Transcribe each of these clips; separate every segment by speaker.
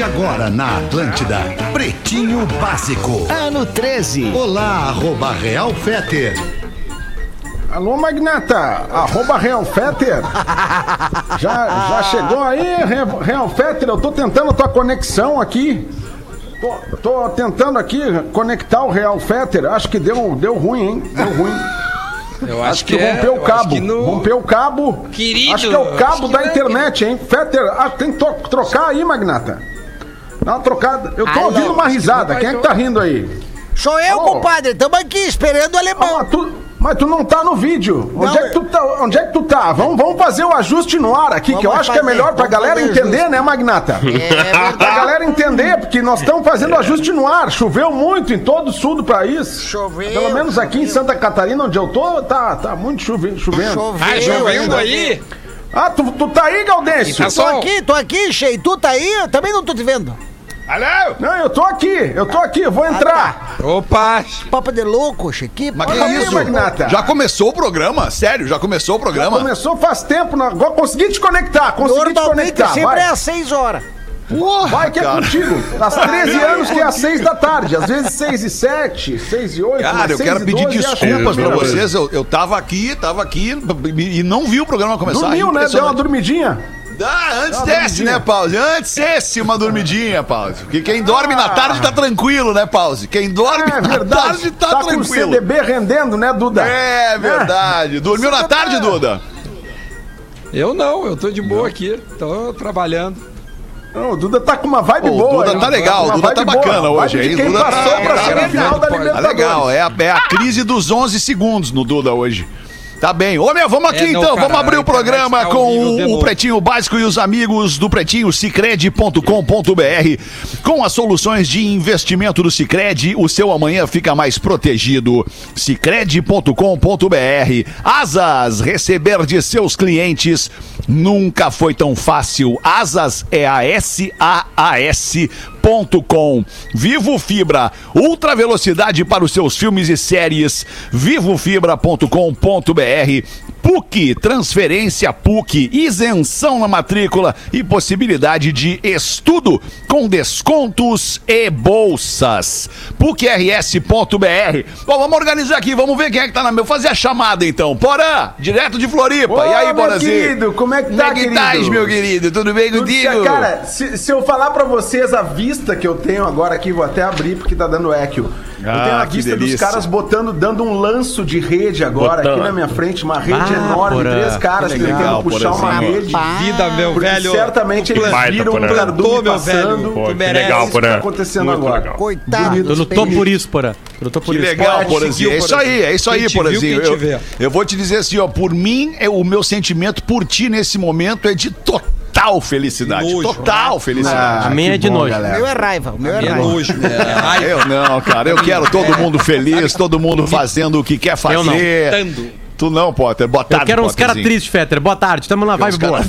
Speaker 1: de agora na Atlântida. Pretinho Básico.
Speaker 2: Ano 13.
Speaker 1: Olá, arroba Real Feter.
Speaker 3: Alô, Magnata, arroba Real Fetter. Já, já chegou aí, Re- Real Fetter? Eu tô tentando a tua conexão aqui. Tô, tô tentando aqui conectar o Real Fetter. Acho que deu, deu ruim, hein? Deu ruim.
Speaker 4: Eu
Speaker 3: Acho que rompeu
Speaker 4: é, eu
Speaker 3: o
Speaker 4: acho
Speaker 3: cabo.
Speaker 4: que no-
Speaker 3: Rompeu o cabo.
Speaker 4: Querido,
Speaker 3: Acho que é o
Speaker 4: acho
Speaker 3: cabo
Speaker 4: que
Speaker 3: da
Speaker 4: é
Speaker 3: internet, hein? Fetter, ah, tem que trocar aí, Magnata. Dá uma trocada. Eu tô
Speaker 2: Alô?
Speaker 3: ouvindo uma risada. Quem é que tá rindo aí?
Speaker 2: Sou eu,
Speaker 3: Ô.
Speaker 2: compadre. Estamos aqui esperando o
Speaker 3: Ah,
Speaker 2: alemão.
Speaker 3: mas, tu, mas tu não tá no vídeo. Onde,
Speaker 2: Não,
Speaker 3: é, que tu tá, onde é que tu tá? Vamos, vamos fazer o ajuste no ar aqui, que eu acho que é
Speaker 2: fazer,
Speaker 3: melhor pra galera
Speaker 2: fazer
Speaker 3: entender,
Speaker 2: ajuste.
Speaker 3: né, Magnata?
Speaker 2: É.
Speaker 3: Pra galera entender, porque nós estamos fazendo ajuste no ar. Choveu muito em todo o sul do país.
Speaker 2: Choveu,
Speaker 3: Pelo menos aqui em
Speaker 2: choveu.
Speaker 3: Santa Catarina, onde eu tô, tá, tá muito chovendo.
Speaker 2: Choveu,
Speaker 4: Ah, chovendo
Speaker 2: choveu.
Speaker 4: aí?
Speaker 3: Ah, tu, tu tá aí, Gaudêncio?
Speaker 4: E tá
Speaker 2: Tô aqui, tô aqui, cheio. Tu tá aí? Eu também não tô te vendo.
Speaker 4: Alô?
Speaker 3: Não, eu tô aqui, eu tô aqui, eu vou entrar.
Speaker 4: Opa!
Speaker 2: Papo de louco, Chequi.
Speaker 5: Mas que
Speaker 3: Olha aí,
Speaker 5: isso?
Speaker 3: Magnata.
Speaker 5: Já começou o programa? Sério? Já começou o programa?
Speaker 3: Começou faz tempo, agora consegui te conectar, consegui te
Speaker 2: Normalmente
Speaker 3: conectar.
Speaker 2: sempre
Speaker 3: vai.
Speaker 2: é às 6 horas.
Speaker 5: Porra,
Speaker 3: Vai que é
Speaker 5: cara.
Speaker 3: contigo. Às 13 anos que é às 6 da tarde. Às vezes 6 e 7, 6 e 8.
Speaker 5: Cara, eu quero pedir desculpas pra vocês. Eu, eu tava aqui, tava aqui e não vi o programa começar.
Speaker 3: Dormiu, né? Deu uma
Speaker 5: Impressionante.
Speaker 3: dormidinha.
Speaker 5: Ah, antes desse,
Speaker 3: dormidinha.
Speaker 5: né, Pause? Antes desse uma dormidinha, Pause. Porque quem dorme na tarde tá tranquilo, né, Pause? Quem dorme
Speaker 3: É
Speaker 5: na
Speaker 3: verdade.
Speaker 5: tarde tá,
Speaker 3: tá com o
Speaker 5: tranquilo.
Speaker 3: CDB rendendo, né, Duda?
Speaker 5: É verdade. Dormiu na tarde, Duda?
Speaker 4: Eu não, eu tô de boa aqui. Tô trabalhando.
Speaker 3: Não, o Duda tá com uma vibe
Speaker 5: Ô, o
Speaker 3: boa.
Speaker 5: Duda
Speaker 3: hein?
Speaker 5: tá legal, o Duda tá
Speaker 3: boa.
Speaker 5: bacana
Speaker 3: Vibe
Speaker 5: hoje, hein?
Speaker 3: Quem
Speaker 5: O Duda tá-
Speaker 3: passou pra
Speaker 5: tá
Speaker 3: semifinal da
Speaker 4: Tá
Speaker 5: Tá
Speaker 3: Libertadores.
Speaker 5: legal, é a, é a crise dos 11 segundos no Duda hoje. Tá bem. Ô, meu, vamos aqui
Speaker 4: É, não,
Speaker 5: então.
Speaker 4: cara,
Speaker 5: vamos abrir o programa com o, o. Pretinho Básico e os amigos do Pretinho, cicred.com.br. Com as soluções de investimento do Cicred, o seu amanhã fica mais protegido. cicred.com.br. Asas, receber de seus clientes nunca foi tão fácil. Asas é a S-A-A-S com Vivo Fibra, ultra velocidade para os seus filmes e séries. Vivofibra.com.br PUC, transferência PUC, isenção na matrícula e possibilidade de estudo com descontos e bolsas. PUCRS.br. Bom, vamos organizar aqui, vamos ver quem é que tá na meu. Fazer a chamada então. Porã, direto de Floripa.
Speaker 3: Ô,
Speaker 5: e aí,
Speaker 3: meu
Speaker 5: Porazinho?
Speaker 3: querido, como é que tá,
Speaker 5: Como é que estás, meu querido? Tudo bem
Speaker 3: Tudo
Speaker 5: contigo?
Speaker 3: Cara, se, se eu falar pra vocês a vista que eu tenho agora aqui, vou até abrir porque tá dando eco. Eu
Speaker 5: Ah,
Speaker 3: tenho a
Speaker 5: que
Speaker 3: vista dos
Speaker 5: delícia.
Speaker 3: caras botando, dando um lanço de rede agora aqui na minha frente, uma rede
Speaker 6: Ah,
Speaker 3: enorme,
Speaker 6: Porã.
Speaker 3: três caras
Speaker 5: Que
Speaker 3: tentando
Speaker 5: legal,
Speaker 3: puxar uma rede.
Speaker 4: Vida, meu
Speaker 3: Porque
Speaker 4: velho.
Speaker 3: certamente eles
Speaker 7: Baita,
Speaker 3: viram o
Speaker 7: Porã.
Speaker 3: cardume passando.
Speaker 4: velho.
Speaker 7: Pô, que
Speaker 4: merece.
Speaker 7: legal,
Speaker 3: Isso que tá
Speaker 7: Porã.
Speaker 3: acontecendo
Speaker 7: Muito
Speaker 3: agora.
Speaker 7: legal.
Speaker 2: Coitado.
Speaker 6: Eu
Speaker 2: dos
Speaker 6: lutou por isso, porra. Eu lutou por
Speaker 5: Que
Speaker 6: isso.
Speaker 5: legal,
Speaker 3: Poético,
Speaker 5: Porazinho. É isso aí, é isso aí,
Speaker 4: te
Speaker 5: Eu, eu vou te dizer assim, ó, por mim, é, o meu sentimento por ti nesse momento é de total felicidade.
Speaker 4: Nojo.
Speaker 5: Total felicidade.
Speaker 6: A minha é de
Speaker 3: bom,
Speaker 6: nojo.
Speaker 2: O
Speaker 3: galera.
Speaker 2: meu é raiva, o meu é
Speaker 4: É
Speaker 2: raiva.
Speaker 4: nojo. É raiva.
Speaker 5: Eu não, cara. Eu quero todo mundo feliz, todo mundo fazendo o que quer
Speaker 6: Eu não.
Speaker 5: fazer.
Speaker 4: Tando.
Speaker 5: Tu não, Potter. Boa tarde,
Speaker 6: Eu quero uns caras tristes, Fetter. Boa tarde, tamo na vibe boa.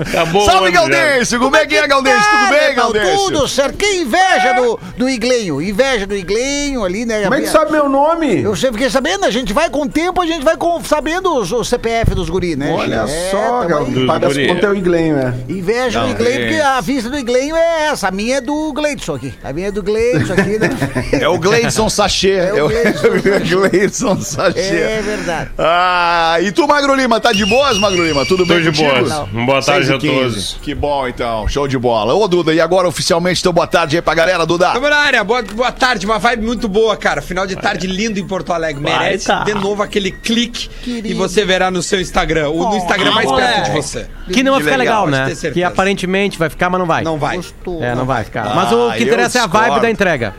Speaker 7: Acabou.
Speaker 5: Salve, Galdêncio! Como é que é, Galdêncio? Tudo bem,
Speaker 2: Alemão?
Speaker 5: Galdêncio?
Speaker 2: Tudo certo. Que inveja do, do Iglenho. Inveja do Iglenho ali, né?
Speaker 3: Como é que sabe meu nome?
Speaker 2: Eu sempre fiquei sabendo, a gente vai com o tempo, a gente vai com, sabendo os- o CPF dos guri, né?
Speaker 3: Olha
Speaker 2: É,
Speaker 3: só. Paga as contas é o Iglenho, né?
Speaker 2: Inveja do Iglenho,
Speaker 5: é.
Speaker 2: porque a vista do Iglenho é essa. A minha é do Gleidson aqui. A minha é do Gleidson aqui. né?
Speaker 5: É o Gleidson Sachê.
Speaker 2: É o
Speaker 5: É o Gleidson Sachê.
Speaker 2: É verdade.
Speaker 5: Ah, e tu, Magro Lima, tá de boas, Magro Lima? Tudo
Speaker 7: Tô
Speaker 5: bem
Speaker 7: de
Speaker 5: contigo?
Speaker 7: boas. Boa tarde a
Speaker 5: 6 15.
Speaker 7: todos.
Speaker 5: Que bom, então. Show de bola. Ô, Duda, e agora oficialmente teu boa tarde aí pra galera, Duda.
Speaker 4: Tamo na área, boa, boa tarde, uma vibe muito boa, cara. Final de tarde lindo em Porto Alegre. Merece
Speaker 6: Baita.
Speaker 4: de novo aquele clique
Speaker 2: Querido.
Speaker 4: e você verá no seu Instagram. O no Instagram mais perto de você.
Speaker 6: Que não vai
Speaker 5: Que
Speaker 6: ficar
Speaker 5: legal,
Speaker 6: legal, né?
Speaker 4: certeza.
Speaker 6: Que aparentemente vai ficar, mas não vai.
Speaker 4: Não vai.
Speaker 6: É, não vai ficar.
Speaker 5: Ah,
Speaker 6: Mas o que
Speaker 5: eu
Speaker 6: interessa é a vibe da entrega.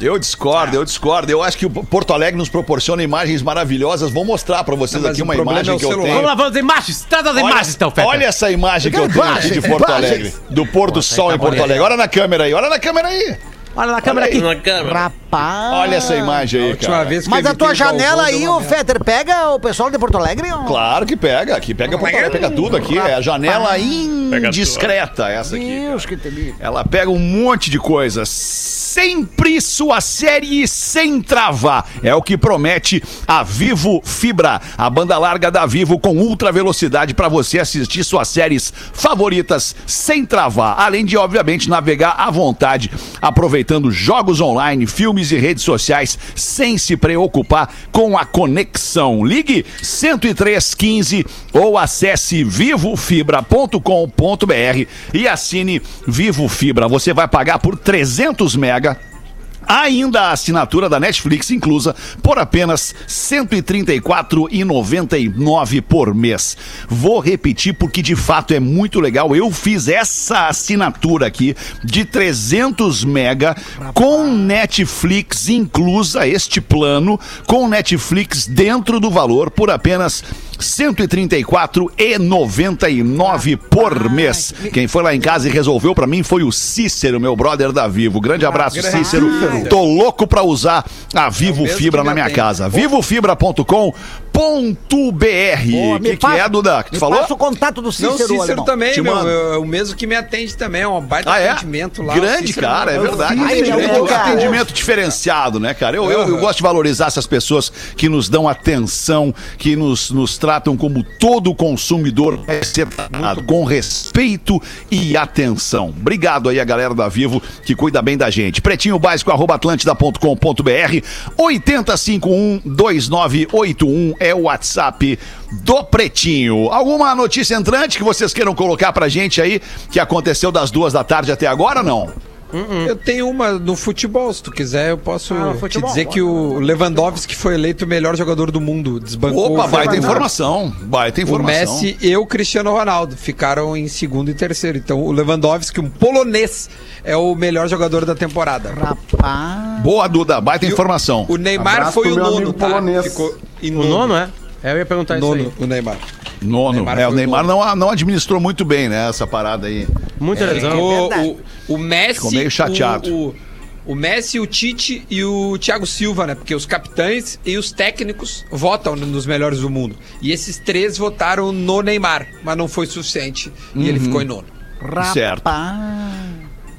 Speaker 5: Eu discordo, eu discordo. Eu acho que o Porto Alegre nos proporciona imagens maravilhosas. Vou mostrar pra vocês
Speaker 4: Não, mas
Speaker 5: aqui
Speaker 4: o
Speaker 5: uma
Speaker 4: problema
Speaker 5: imagem
Speaker 4: é o
Speaker 5: que eu
Speaker 4: celular.
Speaker 5: tenho.
Speaker 6: Vamos lá, vamos às imagens. Traz as
Speaker 5: Olha,
Speaker 6: imagens, então, Fetter.
Speaker 5: olha essa imagem que eu tenho aqui de Porto Alegre. Do pôr do sol em Porto Alegre. Olha na câmera aí, olha na câmera aí.
Speaker 6: Olha na câmera
Speaker 5: Olha
Speaker 6: aqui.
Speaker 5: aí.
Speaker 7: Na câmera.
Speaker 2: Rapaz.
Speaker 5: Olha essa imagem aí, cara.
Speaker 4: vez que
Speaker 2: Mas a tua
Speaker 4: o
Speaker 2: janela aí, ô
Speaker 4: merda.
Speaker 2: Fetter, pega o pessoal de Porto Alegre? ó?
Speaker 5: Claro que pega, aqui pega, Porto Alegre, pega tudo aqui. É a janela indiscreta, essa aqui.
Speaker 2: Deus que te livre.
Speaker 5: Ela pega um monte de coisas. Sempre sua série sem travar. É o que promete a Vivo Fibra, a banda larga da Vivo com ultra velocidade para você assistir suas séries favoritas sem travar. Além de, obviamente, navegar à vontade, aproveitando jogos online, filmes e redes sociais sem se preocupar com a conexão. Ligue 10315 ou acesse vivofibra.com.br e assine Vivo Fibra. Você vai pagar por 300 mega Ainda a assinatura da Netflix inclusa por apenas R$ 134,99 por mês. Vou repetir porque de fato é muito legal. Eu fiz essa assinatura aqui de 300 mega com Netflix inclusa este plano com Netflix dentro do valor por apenas R$ 134,99 por mês. Quem foi lá em casa e resolveu pra mim foi o Cícero, meu brother da Vivo. Grande abraço,
Speaker 4: grande
Speaker 5: Cícero. Tô louco pra usar a Vivo
Speaker 4: mesmo
Speaker 5: Fibra na minha casa. vivofibra.com.br.
Speaker 2: Boa,
Speaker 5: O que, que é, Duda? Que tu falou?
Speaker 2: Passa o contato do
Speaker 4: Não,
Speaker 2: Cícero,
Speaker 4: Cícero
Speaker 2: alemão.
Speaker 4: também,
Speaker 5: Te
Speaker 4: meu.
Speaker 5: mando.
Speaker 4: É o mesmo que me atende também. É um baita
Speaker 5: Ah, é?
Speaker 4: atendimento lá.
Speaker 5: Grande,
Speaker 4: Cícero
Speaker 5: cara, é
Speaker 4: é
Speaker 5: verdade.
Speaker 2: Cícero,
Speaker 5: Atendimento,
Speaker 2: cara.
Speaker 5: atendimento diferenciado, né, cara? Eu, eu, eu gosto de valorizar essas pessoas que nos dão atenção, que nos, nos tratam como todo consumidor deve ser tratado, com respeito e atenção. Obrigado aí a galera da Vivo que cuida bem da gente. Pretinho básico, arroba atlântida.com.br 80512981 é o WhatsApp do Pretinho. Alguma notícia entrante que vocês queiram colocar pra gente aí que aconteceu das duas da tarde até agora, não?
Speaker 4: Eu tenho uma no futebol, se tu quiser, eu posso
Speaker 2: Ah, no
Speaker 4: te
Speaker 2: futebol,
Speaker 4: dizer que o Lewandowski foi eleito o melhor jogador do mundo. Desbancou
Speaker 5: Opa,
Speaker 4: o
Speaker 5: baita informação. Baita
Speaker 4: O
Speaker 5: informação.
Speaker 4: Messi e o Cristiano Ronaldo ficaram em segundo e terceiro. Então o Lewandowski, um polonês, é o melhor jogador da temporada.
Speaker 2: Rapaz.
Speaker 5: Boa, Duda, baita informação.
Speaker 4: O Neymar
Speaker 3: Abraço
Speaker 4: foi o nono, tá?
Speaker 3: polonês.
Speaker 4: Ficou em
Speaker 6: O nono, é? É, Eu ia perguntar isso
Speaker 4: Nono,
Speaker 6: aí.
Speaker 4: o Neymar.
Speaker 5: Nono.
Speaker 4: Neymar
Speaker 5: é, o Neymar não, não administrou muito bem, né, essa parada aí.
Speaker 6: Muita lesão.
Speaker 4: Ficou
Speaker 2: verdade.
Speaker 4: o, o Messi,
Speaker 5: Ficou meio chateado.
Speaker 4: O, o, o Messi, o Tite e o Thiago Silva, né? Porque os capitães e os técnicos votam nos melhores do mundo. E esses três votaram no Neymar, mas não foi suficiente. E
Speaker 5: Uhum.
Speaker 4: ele ficou em nono.
Speaker 5: Certo.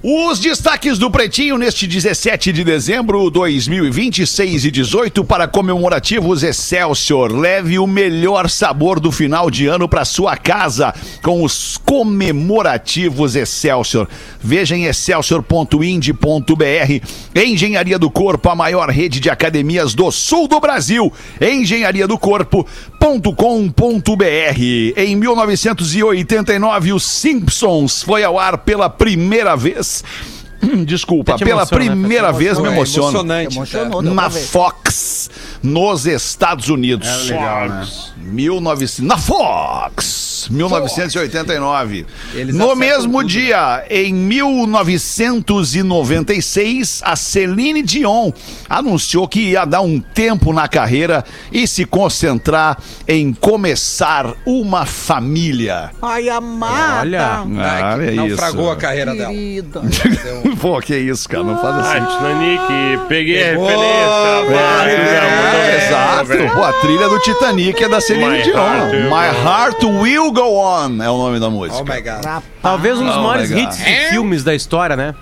Speaker 5: Os destaques do Pretinho neste 17 de dezembro 2020, 6 e 18 para comemorativos Excelsior. Leve o melhor sabor do final de ano para sua casa com os comemorativos Excelsior. Veja em excelsior.ind.br. Engenharia do Corpo, a maior rede de academias do sul do Brasil. Engenhariadocorpo.com.br. Em 1989, os Simpsons foi ao ar pela primeira vez. us. Desculpa,
Speaker 6: Até te
Speaker 5: pela
Speaker 6: emociona, né?
Speaker 5: primeira vez me
Speaker 4: É
Speaker 5: emociona.
Speaker 4: emocionante.
Speaker 2: Emocionou,
Speaker 4: é.
Speaker 2: deu
Speaker 5: Na. Fox, nos Estados Unidos.
Speaker 3: É legal, né?
Speaker 5: 1900, na Fox, 1989.
Speaker 4: Eles
Speaker 5: no mesmo
Speaker 4: tudo,
Speaker 5: dia, em 1996, a Celine Dion anunciou que ia dar um tempo na carreira e se concentrar em começar uma família.
Speaker 2: Ai, amada.
Speaker 6: Olha.
Speaker 5: Ah,
Speaker 4: que
Speaker 5: é
Speaker 4: naufragou
Speaker 5: isso.
Speaker 4: a carreira dela.
Speaker 5: Pô, que isso, cara, não faz
Speaker 7: Ah,
Speaker 5: assim.
Speaker 7: Titanic, peguei a referência. vai,
Speaker 5: É, exato.
Speaker 7: velho.
Speaker 5: Pô, a trilha do Titanic é da Celine
Speaker 7: My
Speaker 5: Dion.
Speaker 7: Heart Will
Speaker 5: My
Speaker 7: Go
Speaker 5: Heart Will Go On é o nome da
Speaker 4: Oh
Speaker 5: música.
Speaker 4: my God.
Speaker 6: Talvez um dos
Speaker 5: Oh,
Speaker 6: maiores hits de filmes da história, né?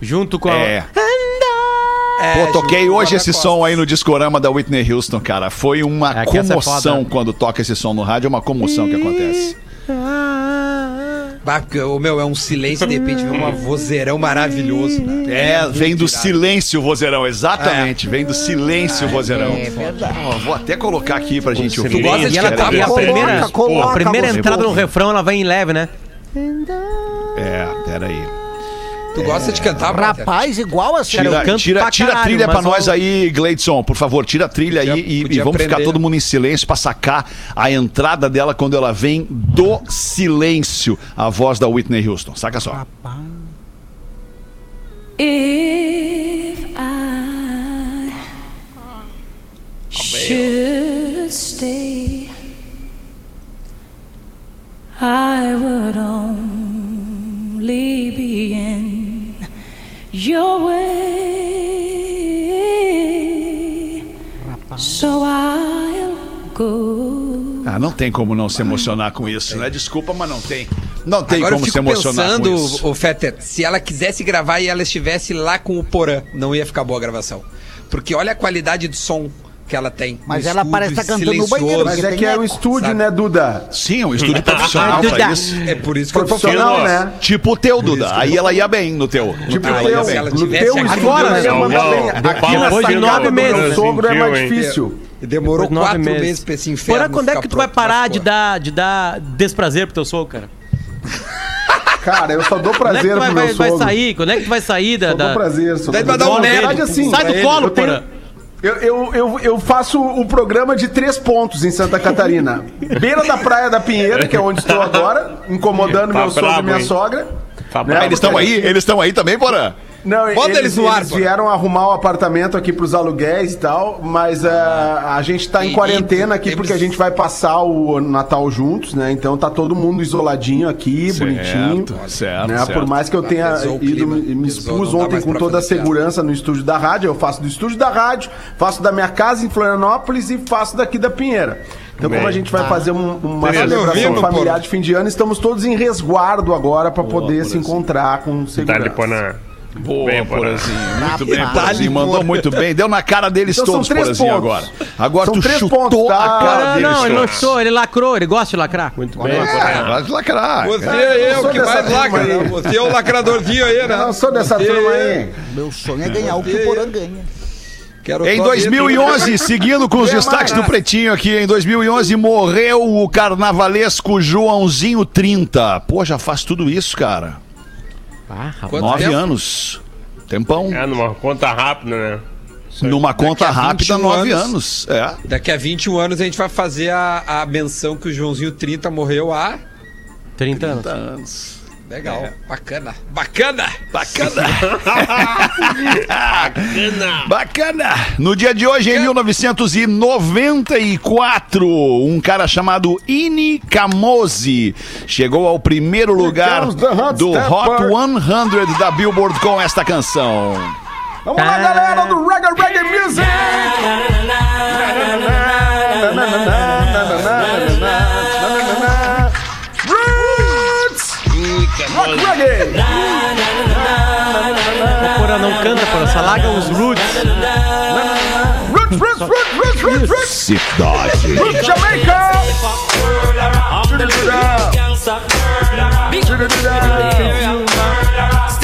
Speaker 6: Junto com a.
Speaker 5: É.
Speaker 4: É,
Speaker 5: Pô, toquei
Speaker 4: junto com
Speaker 5: hoje esse
Speaker 4: Costa.
Speaker 5: som aí no discorama da Whitney Houston, cara. Foi uma
Speaker 6: É que essa é
Speaker 5: comoção
Speaker 6: foda.
Speaker 5: quando toca esse som no rádio, é uma comoção que acontece.
Speaker 4: Porque, ô, meu, é um silêncio e de repente vem uma vozeirão maravilhoso, né?
Speaker 5: É, vem do silêncio, vozeirão, exatamente. Vem do silêncio, vozeirão.
Speaker 2: É verdade.
Speaker 5: Ó, vou até colocar aqui pra gente ouvir.
Speaker 4: Tu gosta de
Speaker 6: E ela tá, e a primeira,
Speaker 2: Coloca,
Speaker 6: a primeira entrada no refrão ela vem em leve, né?
Speaker 5: É, peraí.
Speaker 4: Tu gosta de cantar, Walter?
Speaker 2: Rapaz, igual assim.
Speaker 6: Cara, eu
Speaker 5: Tira,
Speaker 6: canto
Speaker 5: tira,
Speaker 6: pra
Speaker 5: tira a
Speaker 6: caralho,
Speaker 5: trilha pra nós
Speaker 6: eu-
Speaker 5: aí, Gleidson, por favor. Tira a trilha aí
Speaker 4: Podia-
Speaker 5: e, e
Speaker 4: podia
Speaker 5: vamos ficar todo mundo em silêncio pra sacar a entrada dela quando ela vem do silêncio. A voz da Whitney Houston. Saca só.
Speaker 8: If I should stay, I would only be in your way. Rapaz. So I'll go.
Speaker 5: Ah, não tem como não se emocionar com isso, né? Desculpa, mas não tem. Não tem
Speaker 4: Agora
Speaker 5: como se emocionar
Speaker 4: pensando,
Speaker 5: com isso.
Speaker 4: O Fetter, se ela quisesse gravar e ela estivesse lá com o Porã, não ia ficar boa a gravação. Porque olha a qualidade do som que ela tem.
Speaker 2: Mas
Speaker 4: Um
Speaker 2: ela parece tá cantando no banheiro,
Speaker 3: Mas é que é o estúdio,
Speaker 4: sabe?
Speaker 3: né, Duda?
Speaker 5: Sim, um estúdio profissional pra isso.
Speaker 4: É por isso que eu
Speaker 3: Profissional,
Speaker 4: falando.
Speaker 3: né?
Speaker 5: Tipo o teu, Duda. Aí ela ia bem no teu.
Speaker 3: Tipo,
Speaker 4: Ah,
Speaker 3: o teu,
Speaker 4: se ela
Speaker 3: no
Speaker 4: tivesse
Speaker 3: teu
Speaker 4: aqui
Speaker 3: estúdio
Speaker 6: agora,
Speaker 3: ela ia mandar
Speaker 7: Não,
Speaker 3: bem.
Speaker 7: não.
Speaker 3: Aqui
Speaker 7: Depois
Speaker 3: na sacada
Speaker 6: nove
Speaker 3: do
Speaker 6: meses.
Speaker 3: meu sogro é mais difícil.
Speaker 4: E demorou quatro
Speaker 6: nove
Speaker 4: meses. pra esse inferno.
Speaker 6: Porra, quando é que tu vai parar de dar, de dar desprazer pro teu sogro, cara?
Speaker 3: Cara, eu só dou
Speaker 6: Quando é que
Speaker 3: prazer
Speaker 6: tu vai,
Speaker 3: pro
Speaker 6: vai,
Speaker 3: meu
Speaker 6: vai
Speaker 3: sogro.
Speaker 6: sair? Quando é que tu vai sair da...
Speaker 3: Só
Speaker 6: da...
Speaker 3: dou prazer. Só
Speaker 4: vai dar um
Speaker 3: prazer. Assim,
Speaker 6: Sai do colo,
Speaker 3: eu
Speaker 6: porra.
Speaker 3: Eu, eu, eu, eu faço o programa de três pontos em Santa Catarina. Beira da Praia da Pinheira, que é onde estou agora, incomodando
Speaker 7: Tá
Speaker 3: meu sogro e minha
Speaker 7: hein?
Speaker 3: sogra.
Speaker 7: Tá
Speaker 3: Né?
Speaker 5: Eles estão aí? Eles estão aí também, Porã?
Speaker 3: Não,
Speaker 4: Bota eles no ar, pô.
Speaker 3: vieram arrumar o apartamento aqui pros aluguéis e tal, mas ah, a gente tá em
Speaker 4: E-
Speaker 3: quarentena
Speaker 4: e
Speaker 3: aqui
Speaker 4: temos-
Speaker 3: porque a gente vai passar o Natal juntos, né? Então tá todo mundo isoladinho aqui, bonitinho.
Speaker 5: certo,
Speaker 3: né?
Speaker 5: certo.
Speaker 3: Por mais que eu tenha
Speaker 4: Pesou o
Speaker 3: ido,
Speaker 4: clima.
Speaker 3: me expus
Speaker 4: dá
Speaker 3: ontem com toda a segurança no estúdio da rádio, eu faço do estúdio da rádio, faço da minha casa em Florianópolis e faço daqui da Pinheira. Então, como
Speaker 7: Bem.
Speaker 3: a gente vai fazer um- uma
Speaker 7: Beleza.
Speaker 3: celebração
Speaker 4: Ouvindo,
Speaker 3: familiar
Speaker 4: pô.
Speaker 3: de fim de ano, estamos todos em resguardo agora para poder se encontrar com segurança.
Speaker 7: pôr na.
Speaker 5: Boa,
Speaker 7: Bem.
Speaker 5: Porazinho. Muito bem. Porazinho. Mandou muito bem. Deu na cara deles
Speaker 3: Então
Speaker 5: todos,
Speaker 3: três
Speaker 5: Porazinho,
Speaker 3: pontos.
Speaker 5: agora. Agora
Speaker 3: São
Speaker 5: tu
Speaker 3: três
Speaker 5: chutou
Speaker 3: pontos, tá?
Speaker 5: a cara
Speaker 6: Não,
Speaker 5: deles
Speaker 6: não, ele não chutou, ele lacrou, ele gosta de lacrar. Muito
Speaker 7: Bem,
Speaker 6: bem.
Speaker 7: Porã.
Speaker 5: Vai lacrar.
Speaker 4: Você
Speaker 5: cara.
Speaker 4: é eu que mais lacra,
Speaker 3: aí.
Speaker 4: né? Você é o lacradorzinho aí, né?
Speaker 3: Eu não sou dessa
Speaker 4: Você-
Speaker 3: turma aí.
Speaker 2: Meu sonho é ganhar o que o Porã ganha.
Speaker 4: Quero
Speaker 5: Em
Speaker 4: só
Speaker 5: 2011, seguindo com os
Speaker 3: Vem
Speaker 5: destaques
Speaker 3: mais.
Speaker 5: do Pretinho aqui, em 2011 morreu o carnavalesco Joãozinho 30. Pô, já faz tudo isso, cara.
Speaker 6: Ah.
Speaker 4: Quanto
Speaker 5: Nove
Speaker 4: tempo?
Speaker 5: anos. Tempão.
Speaker 7: É, numa conta rápida, né?
Speaker 5: Numa conta rápida,
Speaker 4: 21
Speaker 5: nove
Speaker 4: anos.
Speaker 5: anos. É.
Speaker 4: Daqui a 21 anos a gente vai fazer a, a menção que o Joãozinho 30 morreu há.
Speaker 6: 30 anos.
Speaker 5: anos.
Speaker 4: Legal, bacana. Bacana!
Speaker 5: Bacana. Bacana. No dia de hoje, em 1994, um cara chamado Ini Kamoze chegou ao primeiro lugar do. Hot 100 da Billboard com esta canção.
Speaker 3: Vamos lá, galera do Reggae Reggae Music! Reggae!
Speaker 6: O Porã não canta, Porã, só larga os roots.
Speaker 3: Roots, roots, roots, roots, roots, roots!
Speaker 5: Cidade.
Speaker 3: Roots Jamaica!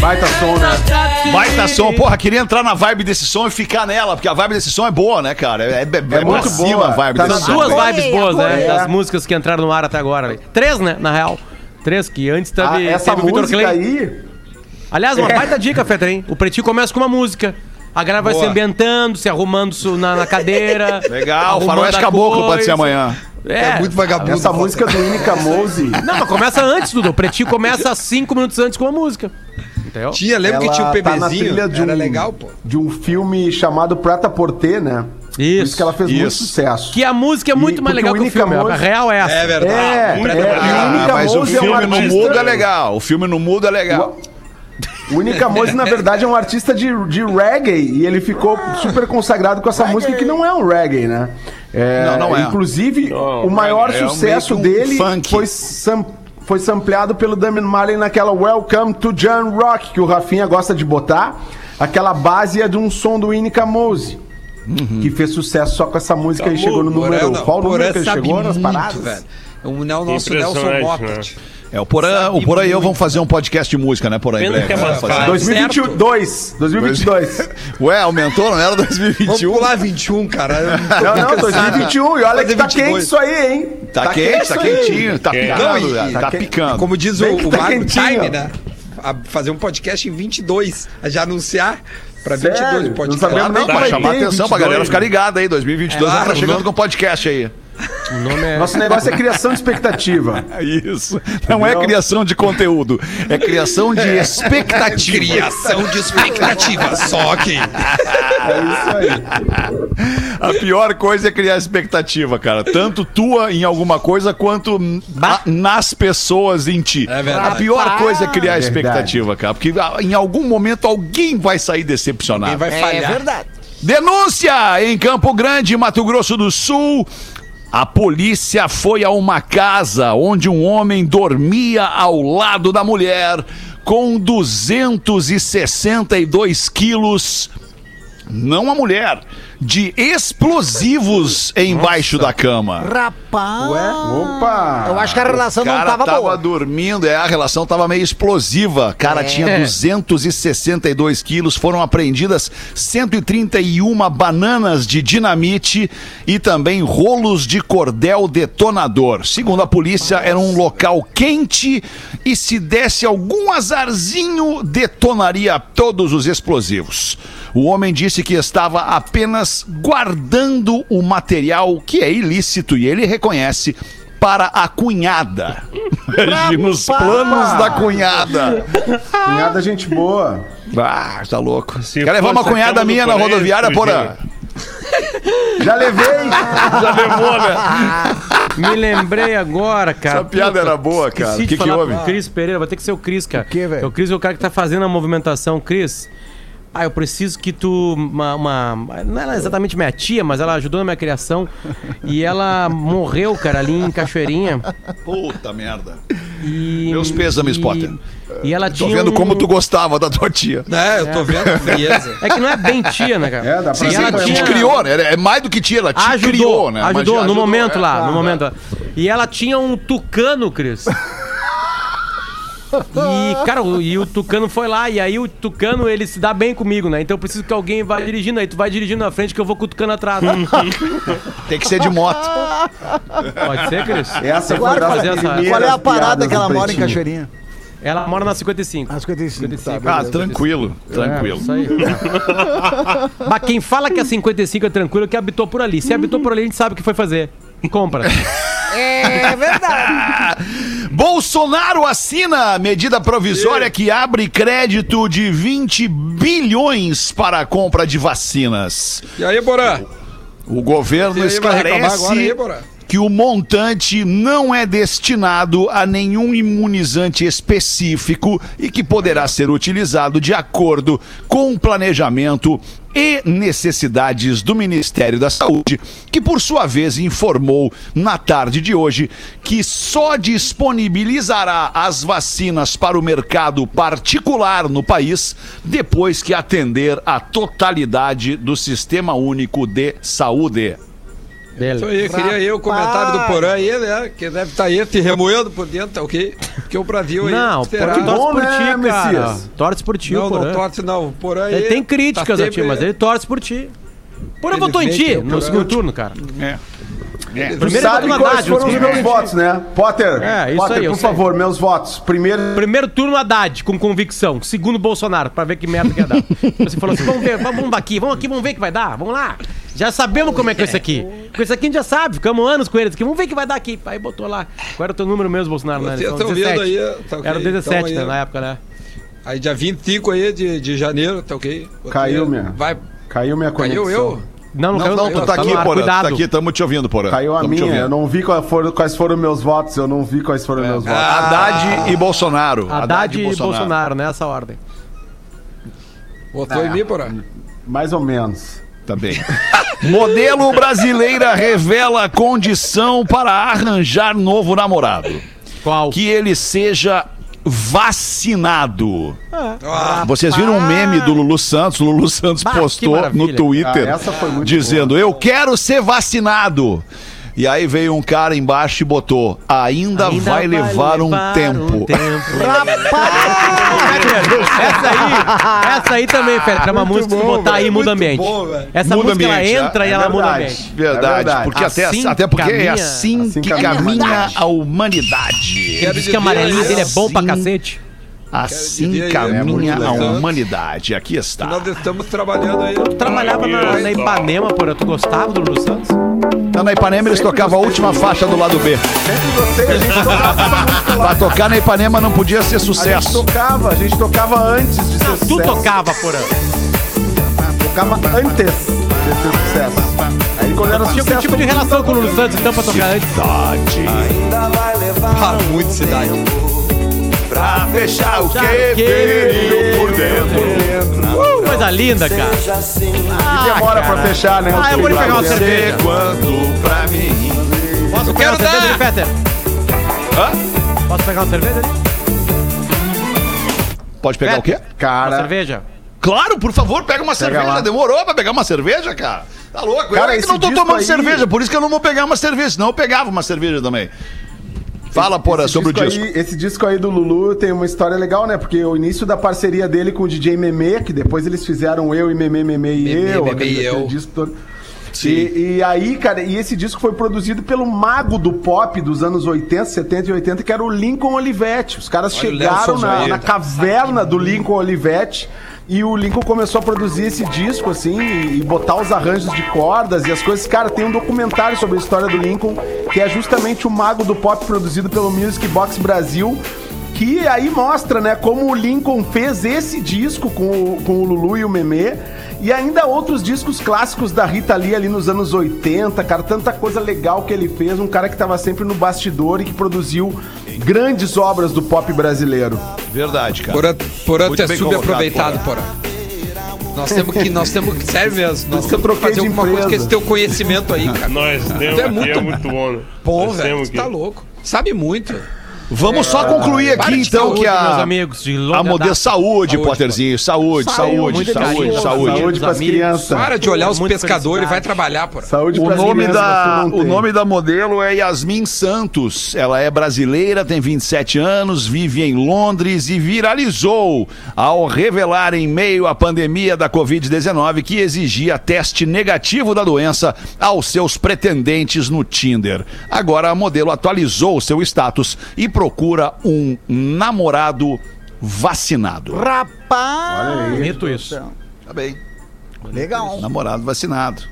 Speaker 3: Baita som, né?
Speaker 5: Baita som. Porra, queria entrar na vibe desse som e ficar nela, porque a vibe desse som é boa, né, cara? É, é, é,
Speaker 3: muito
Speaker 5: pra cima
Speaker 3: boa.
Speaker 5: a vibe
Speaker 3: Tá
Speaker 5: desse som.
Speaker 6: Duas
Speaker 2: Adorei,
Speaker 6: vibes boas, né?
Speaker 2: adorei.
Speaker 6: Das músicas que entraram no ar até agora. velho. Três, né? Na real. Três, que antes
Speaker 3: Ah,
Speaker 6: teve,
Speaker 3: essa
Speaker 6: teve o Vitor
Speaker 3: música
Speaker 6: Clay.
Speaker 3: aí...
Speaker 6: Aliás, uma baita dica, Fetter, hein? O Pretinho começa com uma música. A galera vai
Speaker 4: Boa.
Speaker 6: se ambientando, se arrumando na, na cadeira.
Speaker 5: Legal,
Speaker 6: arrumando
Speaker 5: faroeste caboclo pode ser amanhã.
Speaker 6: É,
Speaker 4: É muito vagabundo.
Speaker 3: Essa música do Winnie Camose...
Speaker 6: Não, mas começa antes, Dudu. O Pretinho começa cinco minutos antes com a música. Entendeu?
Speaker 4: Tinha, lembra que
Speaker 3: Ela
Speaker 4: tinha um
Speaker 3: tá na
Speaker 4: bebezinho?
Speaker 3: trilha de
Speaker 4: Era
Speaker 3: um-
Speaker 4: legal, pô.
Speaker 3: de um filme chamado Prata Porter, né? Por
Speaker 6: Isso.
Speaker 3: isso que ela fez muito
Speaker 5: Isso.
Speaker 3: sucesso.
Speaker 6: Que a música é muito
Speaker 3: E-
Speaker 6: mais legal
Speaker 3: o
Speaker 6: que o filme.
Speaker 3: Camose-
Speaker 6: A real é essa.
Speaker 4: É verdade.
Speaker 3: É,
Speaker 4: Muito
Speaker 3: é,
Speaker 4: legal.
Speaker 3: o Winnie
Speaker 5: Ah, mas o
Speaker 3: Camose é um
Speaker 5: filme no
Speaker 3: artista-
Speaker 5: mudo é legal. O filme no mudo é legal.
Speaker 3: O Winnie Camose, na verdade, é um artista de, de reggae e ele ficou super consagrado com essa música que não é um reggae, né? É,
Speaker 5: Não, não é.
Speaker 3: Inclusive,
Speaker 7: Não,
Speaker 3: o maior
Speaker 5: é
Speaker 3: sucesso
Speaker 5: um
Speaker 3: dele
Speaker 5: funk.
Speaker 3: foi, sam, foi sampleado pelo Damien Marley naquela Welcome to John Rock, que o Rafinha gosta de botar. Aquela base é de um som do Winnie Camose.
Speaker 5: Uhum.
Speaker 3: Que fez sucesso só com essa música e chegou no número.
Speaker 4: Porã,
Speaker 3: Qual o número que ele chegou nas
Speaker 4: muito,
Speaker 3: paradas?
Speaker 4: velho. Um, né, o nosso Nelson
Speaker 7: Impressionante,
Speaker 4: Moffat.
Speaker 5: É, o Porã, o Porã e eu vamos fazer um podcast de música, né, Porã? em breve.
Speaker 7: que é
Speaker 5: Vamos
Speaker 7: fácil.
Speaker 3: 2022. 2022.
Speaker 5: Ué, aumentou, não era
Speaker 4: Vamos
Speaker 5: 2021?
Speaker 4: pular 21, cara.
Speaker 3: Não, não,
Speaker 4: cansado.
Speaker 3: 2021. E olha que tá
Speaker 4: 22.
Speaker 3: quente isso aí, hein?
Speaker 5: Tá, quente, tá
Speaker 3: isso aí.
Speaker 5: quentinho, tá
Speaker 7: Quente.
Speaker 5: picando,
Speaker 4: Não, e-
Speaker 5: tá
Speaker 3: tá
Speaker 5: picando.
Speaker 4: Como diz o,
Speaker 3: que
Speaker 4: o
Speaker 3: tá.
Speaker 4: Time, né? A fazer um podcast em 22. A já anunciar pra
Speaker 3: Sério?
Speaker 4: 22
Speaker 3: Não
Speaker 4: podcast.
Speaker 3: sabemos
Speaker 5: Claro,
Speaker 3: nem
Speaker 5: não, pra
Speaker 3: vai
Speaker 5: chamar
Speaker 3: ter
Speaker 5: atenção, pra
Speaker 3: 22.
Speaker 5: galera ficar ligada aí. 2022
Speaker 4: É,
Speaker 5: ela tá
Speaker 4: claro,
Speaker 5: chegando
Speaker 4: não.
Speaker 5: com podcast aí.
Speaker 6: O nome é.
Speaker 3: Nosso negócio é criação de expectativa.
Speaker 5: É Isso. Não é criação de conteúdo, é criação de expectativa.
Speaker 4: Criação de expectativa. Só que.
Speaker 3: É isso aí.
Speaker 5: A pior coisa é criar expectativa, cara. Tanto tua em alguma coisa quanto na- nas pessoas em ti.
Speaker 4: É verdade.
Speaker 5: A pior coisa é criar
Speaker 3: Verdade.
Speaker 5: expectativa, cara. Porque ah, em algum momento alguém vai sair decepcionado.
Speaker 4: Quem vai
Speaker 2: É
Speaker 4: falhar?
Speaker 2: verdade.
Speaker 5: Denúncia em Campo Grande, Mato Grosso do Sul. A polícia foi a uma casa onde um homem dormia ao lado da mulher com 262 quilos. Não a mulher, de explosivos embaixo da cama.
Speaker 2: Rapaz.
Speaker 3: Opa!
Speaker 2: Eu acho que a relação
Speaker 5: O
Speaker 2: não
Speaker 5: cara
Speaker 2: tava,
Speaker 5: tava
Speaker 2: boa.
Speaker 5: dormindo, é, a relação tava meio explosiva. Cara, tinha 262 quilos, foram apreendidas 131 bananas de dinamite e também rolos de cordel detonador. Segundo a polícia, era um local quente e se desse algum azarzinho, detonaria todos os explosivos. O homem disse que estava apenas guardando o material que é ilícito e ele reconhece para a cunhada. Nos planos da cunhada.
Speaker 3: Cunhada, gente boa.
Speaker 5: Ah, tá louco.
Speaker 7: Se
Speaker 5: Quer levar uma cunhada minha na rodoviária. Porã?
Speaker 3: Já levei.
Speaker 5: Já levou, né?
Speaker 6: Me lembrei agora, cara.
Speaker 5: Essa piada era boa, cara. O que que houve?
Speaker 6: Cris Pereira, vai ter que ser o Cris, cara.
Speaker 2: quê, velho?
Speaker 6: O Cris é o cara que tá fazendo a movimentação. Cris, ah, eu preciso que tu. Uma, uma- não era exatamente minha tia, mas ela ajudou na minha criação. E ela morreu, cara, ali em Cachoeirinha.
Speaker 5: Puta merda.
Speaker 6: E,
Speaker 5: Meus pêsames,
Speaker 6: e-
Speaker 5: Potter.
Speaker 6: E ela
Speaker 5: Tô
Speaker 6: tinha.
Speaker 5: vendo
Speaker 6: um-
Speaker 5: como tu gostava da tua tia.
Speaker 4: É, eu tô vendo a frieza.
Speaker 6: É que não é bem tia, né, cara?
Speaker 3: É, dá pra ver
Speaker 6: ela
Speaker 3: que é
Speaker 5: Te
Speaker 6: tinha...
Speaker 5: criou, né? É mais do que tia, ela te
Speaker 6: ajudou,
Speaker 5: criou, né?
Speaker 6: Ajudou, no momento
Speaker 5: é.
Speaker 6: lá, no momento lá. E ela tinha um tucano, Cris. E, cara, o, e o Tucano foi lá, e aí o Tucano, ele se dá bem comigo, né? Então eu preciso que alguém vá dirigindo, aí tu vai dirigindo na frente que eu vou com o Tucano atrás.
Speaker 5: Tem que ser de moto.
Speaker 6: Pode ser, Cris?
Speaker 3: Essa foi
Speaker 6: Claro, fazer essa-
Speaker 2: Qual é a parada que ela mora em. Cachoeirinha?
Speaker 6: Ela mora na 55.
Speaker 2: Ah, 55. Tá,
Speaker 5: Ah,
Speaker 2: beleza.
Speaker 5: tranquilo, tranquilo.
Speaker 6: É, isso aí. Mas quem fala que a 55 é tranquilo é que habitou por ali. Se habitou por ali, a gente sabe o que foi fazer. Compra.
Speaker 2: É verdade.
Speaker 5: Bolsonaro assina medida provisória que abre crédito de 20 bilhões para a compra de vacinas.
Speaker 4: E aí, Borã?
Speaker 5: O governo
Speaker 4: E aí, vai reclamar agora aí,
Speaker 5: esclarece
Speaker 4: Borã?
Speaker 5: Que o montante não é destinado a nenhum imunizante específico e que poderá ser utilizado de acordo com o planejamento e necessidades do Ministério da Saúde, que por sua vez informou na tarde de hoje que só disponibilizará as vacinas para o mercado particular no país depois que atender a totalidade do Sistema Único de Saúde.
Speaker 4: Isso
Speaker 6: Beleza.
Speaker 4: aí, queria aí o comentário do Porã aí, né? Que deve estar aí te remoendo por dentro, tá ok? Porque o Brasil aí.
Speaker 6: Não,
Speaker 4: será.
Speaker 6: Porã torce
Speaker 3: Bom,
Speaker 6: por
Speaker 3: né,
Speaker 6: ti, cara.
Speaker 3: Messias?
Speaker 6: Torce por ti,
Speaker 4: Não,
Speaker 6: Porã.
Speaker 4: não torce não. Porã aí.
Speaker 6: Ele tem críticas
Speaker 4: tá
Speaker 6: a ti,
Speaker 4: sempre-
Speaker 6: mas ele torce por ti. Porã votou em ti no segundo turno, cara.
Speaker 5: É. É.
Speaker 3: Tu
Speaker 6: Primeiro
Speaker 3: sabe
Speaker 6: votou no
Speaker 3: quais
Speaker 6: Haddad,
Speaker 3: foram os meus
Speaker 6: turno.
Speaker 3: votos, né? Potter,
Speaker 6: É, isso
Speaker 3: Potter,
Speaker 6: aí,
Speaker 3: por
Speaker 6: sei.
Speaker 3: favor, meus votos. Primeiro,
Speaker 6: Primeiro turno, Haddad, com convicção. Segundo, Bolsonaro, pra ver que merda que ia dar. Você falou assim: vamos ver, vamos, aqui, vamos aqui, vamos ver o que vai dar, vamos lá. Já sabemos como é que é isso aqui. Com isso aqui a gente já sabe, ficamos anos com eles aqui, vamos ver o que vai dar aqui. Aí botou lá. Qual era o teu número mesmo, Bolsonaro? na
Speaker 4: Vocês estão vendo
Speaker 6: 17.
Speaker 4: aí, tá ok.
Speaker 6: Era o 17,
Speaker 4: Então aí-
Speaker 6: né, na época, né?
Speaker 4: Aí dia 25 aí de, de janeiro, tá ok?
Speaker 3: Caiu, minha.
Speaker 4: Vai.
Speaker 3: caiu minha conexão.
Speaker 4: Caiu eu?
Speaker 6: Não, não,
Speaker 5: Não,
Speaker 6: caiu,
Speaker 5: não, tu tá aqui,
Speaker 6: ar,
Speaker 5: Porã. Tu
Speaker 6: Cuidado.
Speaker 5: tá aqui, tamo te ouvindo, Porã.
Speaker 3: Caiu a
Speaker 5: Tamo
Speaker 3: minha, eu não vi foram- quais foram meus votos, eu não vi quais foram meus votos.
Speaker 5: Haddad e Bolsonaro.
Speaker 6: Haddad e Bolsonaro. nessa ordem.
Speaker 4: Votou em mim, Porã?
Speaker 3: Mais ou menos.
Speaker 5: Tá bem. Modelo brasileira revela condição para arranjar novo namorado.
Speaker 6: Qual?
Speaker 5: Que ele seja vacinado.
Speaker 4: Ah,
Speaker 5: Vocês viram um meme do Lulu Santos? O Lulu Santos
Speaker 6: Bah,
Speaker 5: postou no Twitter
Speaker 3: Ah,
Speaker 5: dizendo: Eu quero ser vacinado. E aí veio um cara embaixo e botou: Ainda, vai, levar, um tempo.
Speaker 6: essa aí, essa aí também, Félix, é uma música que
Speaker 3: bom,
Speaker 6: botar aí
Speaker 4: velho,
Speaker 6: muda
Speaker 4: muito
Speaker 6: ambiente.
Speaker 4: bom,
Speaker 6: essa
Speaker 5: Muda
Speaker 6: música
Speaker 5: ambiente,
Speaker 6: ela entra
Speaker 3: é
Speaker 6: e ela muda
Speaker 3: verdade.
Speaker 6: ambiente.
Speaker 5: Verdade,
Speaker 3: É verdade.
Speaker 5: porque até,
Speaker 6: Assim
Speaker 5: até porque é
Speaker 6: caminha-
Speaker 5: assim,
Speaker 3: assim
Speaker 5: que
Speaker 3: caminha a
Speaker 5: caminha
Speaker 3: humanidade.
Speaker 5: a humanidade.
Speaker 4: Quero
Speaker 6: Diz que a amarelinha
Speaker 4: aí,
Speaker 6: dele é bom pra
Speaker 5: assim,
Speaker 6: cacete.
Speaker 5: Assim caminha
Speaker 3: é
Speaker 5: a
Speaker 3: legal.
Speaker 5: humanidade. Aqui está.
Speaker 4: Nós estamos trabalhando aí.
Speaker 6: Trabalhava na, na Ipanema, porra. Tu gostava do Lulu Santos?
Speaker 5: Então, na Ipanema eles tocavam a última faixa do lado B.
Speaker 3: Sempre gostei, a gente tocava.
Speaker 5: Pra tocar na Ipanema não podia ser
Speaker 3: A gente
Speaker 5: sucesso.
Speaker 3: tocava, a gente tocava antes de ser
Speaker 6: Tu
Speaker 3: sucesso.
Speaker 6: tocava, porra.
Speaker 3: Tocava antes de ser sucesso. Aí quando era sucesso...
Speaker 6: tipo de relação com o Lulu Santos, então, pra tocar antes?
Speaker 4: Ah, muito cidade.
Speaker 5: Pra fechar o
Speaker 6: que
Speaker 5: por dentro.
Speaker 6: Uh, coisa linda, cara.
Speaker 3: E demora pra fechar, né?
Speaker 6: Ah, eu vou lhe pegar uma cerveja.
Speaker 5: Quanto pra mim.
Speaker 6: Posso
Speaker 4: Eu
Speaker 6: pegar uma cerveja ali, Peter?
Speaker 5: Hã?
Speaker 6: Posso pegar uma cerveja ali?
Speaker 5: Pode pegar o quê?
Speaker 6: Uma
Speaker 3: Cara,
Speaker 6: cerveja?
Speaker 5: Claro, por favor, pega uma cerveja.
Speaker 3: lá.
Speaker 5: Demorou pra pegar uma cerveja, cara? Tá louco?
Speaker 3: Cara,
Speaker 5: eu é que não tô tomando
Speaker 3: aí-
Speaker 5: cerveja, por isso que eu não vou pegar uma cerveja, senão eu pegava uma cerveja também. Fala, Porã, sobre o disco.
Speaker 3: Aí, esse disco aí do Lulu tem uma história legal, né? Porque o início da parceria dele com o DJ Meme, que depois eles fizeram Eu e Meme, Meme e
Speaker 4: Meme,
Speaker 3: Eu,
Speaker 4: Meme e Eu.
Speaker 3: disco todo. E, e aí, cara, e esse disco foi produzido pelo mago do pop dos anos 80, 70 e 80, que era o Lincoln Olivetti. Os caras
Speaker 4: Olha
Speaker 3: chegaram na, na caverna do Lincoln Olivetti e o Lincoln começou a produzir esse disco, assim, e, e botar os arranjos de cordas e as coisas. Cara, tem um documentário sobre a história do Lincoln, que é justamente o mago do pop produzido pelo Music Box Brasil. Que aí mostra, né, como o Lincoln fez esse disco com o, com o Lulu e o Meme. E ainda outros discos clássicos da Rita Lee ali nos anos 80, cara, tanta coisa legal que ele fez. Um cara que tava sempre no bastidor e que produziu grandes obras do pop brasileiro.
Speaker 5: Verdade, cara.
Speaker 4: Porã, Porã
Speaker 5: Muito
Speaker 4: tu é subaproveitado, Porã. Nós temos que, nós temos que, sério mesmo, nós temos que fazer alguma coisa com esse teu conhecimento aí, cara.
Speaker 7: Nós temos
Speaker 4: Tu é muito
Speaker 7: é muito bom. né?
Speaker 4: Bom,
Speaker 7: Nós
Speaker 4: velho, tá louco. Sabe muito.
Speaker 5: Vamos só concluir aqui, então, que a.
Speaker 6: meus amigos, de longa
Speaker 5: A modelo
Speaker 6: data.
Speaker 5: saúde,
Speaker 4: Saúde,
Speaker 5: Potterzinho. Saúde, saúde, saúde, saúde.
Speaker 3: Saúde pras crianças.
Speaker 4: Para de olhar os pescadores e vai trabalhar, Porã.
Speaker 3: Saúde
Speaker 5: O nome, da, o nome da modelo é Yasmin Santos. Ela é brasileira, tem 27 anos, vive em Londres e viralizou ao revelar em meio à pandemia da Covid-19 que exigia teste negativo da doença aos seus pretendentes no Tinder. Agora a modelo atualizou seu status e procura um namorado vacinado.
Speaker 2: Rapaz!
Speaker 6: Bonito isso.
Speaker 5: Tá bem.
Speaker 2: Legal.
Speaker 5: Namorado vacinado.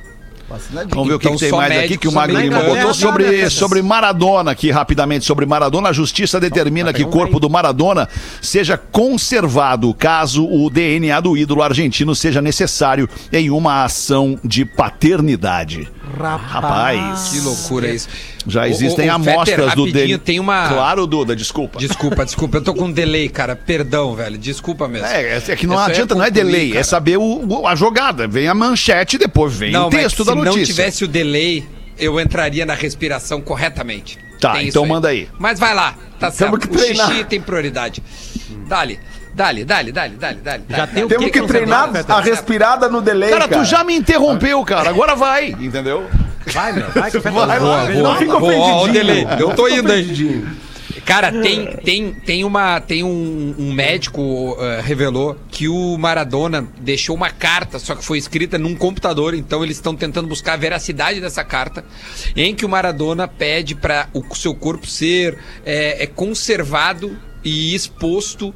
Speaker 2: Vacinadinho.
Speaker 5: Vamos ver o que,
Speaker 4: Então,
Speaker 5: que tem mais aqui
Speaker 4: médicos,
Speaker 5: que o
Speaker 4: só
Speaker 5: Magro Lima botou
Speaker 6: É,
Speaker 5: sobre, sobre Maradona aqui, rapidamente, sobre Maradona. A justiça determina que o corpo do Maradona seja conservado caso o DNA do ídolo argentino seja necessário em uma ação de paternidade. Rapaz,
Speaker 4: Que loucura isso.
Speaker 5: já existem
Speaker 4: ô, ô,
Speaker 5: amostras
Speaker 4: Fetter,
Speaker 5: do DNA.
Speaker 4: Tem uma...
Speaker 5: Claro, Duda, desculpa.
Speaker 4: Desculpa, desculpa. Eu tô com um delay, cara. Perdão, velho. Desculpa mesmo.
Speaker 5: É, é que não
Speaker 4: só ia
Speaker 5: adianta, não é
Speaker 4: concluir,
Speaker 5: delay, é
Speaker 4: cara.
Speaker 5: saber o- o- a jogada. Vem a manchete depois vem
Speaker 4: Não,
Speaker 5: o texto da notícia.
Speaker 4: não tivesse o delay, eu entraria na respiração corretamente.
Speaker 5: Tá,
Speaker 4: Tem
Speaker 5: então manda aí.
Speaker 4: Mas vai lá, tá certo.
Speaker 3: Temos que
Speaker 4: o xixi tem prioridade. Dale, dale, dale, dale, dale, dale.
Speaker 6: Já
Speaker 4: dale,
Speaker 6: tem.
Speaker 3: Temos que
Speaker 6: que
Speaker 3: treinar a respirada no delay,
Speaker 5: Cara,
Speaker 3: cara.
Speaker 5: tu já me interrompeu, cara. Agora vai, entendeu?
Speaker 6: Vai, meu. Vai, que o Peter
Speaker 3: Vai lá,
Speaker 4: Boa,
Speaker 3: ele
Speaker 4: boa,
Speaker 3: não fica
Speaker 4: boa, ó, o
Speaker 3: ofendidinho.
Speaker 4: delay. Eu tô
Speaker 3: Não fica
Speaker 4: indo aí.
Speaker 3: ofendidinho.
Speaker 4: Cara, tem, tem, tem, uma, tem um, um médico eh, revelou que o Maradona deixou uma carta, só que foi escrita num computador, então eles estão tentando buscar a veracidade dessa carta, em que o Maradona pede para o seu corpo ser eh, é, conservado e exposto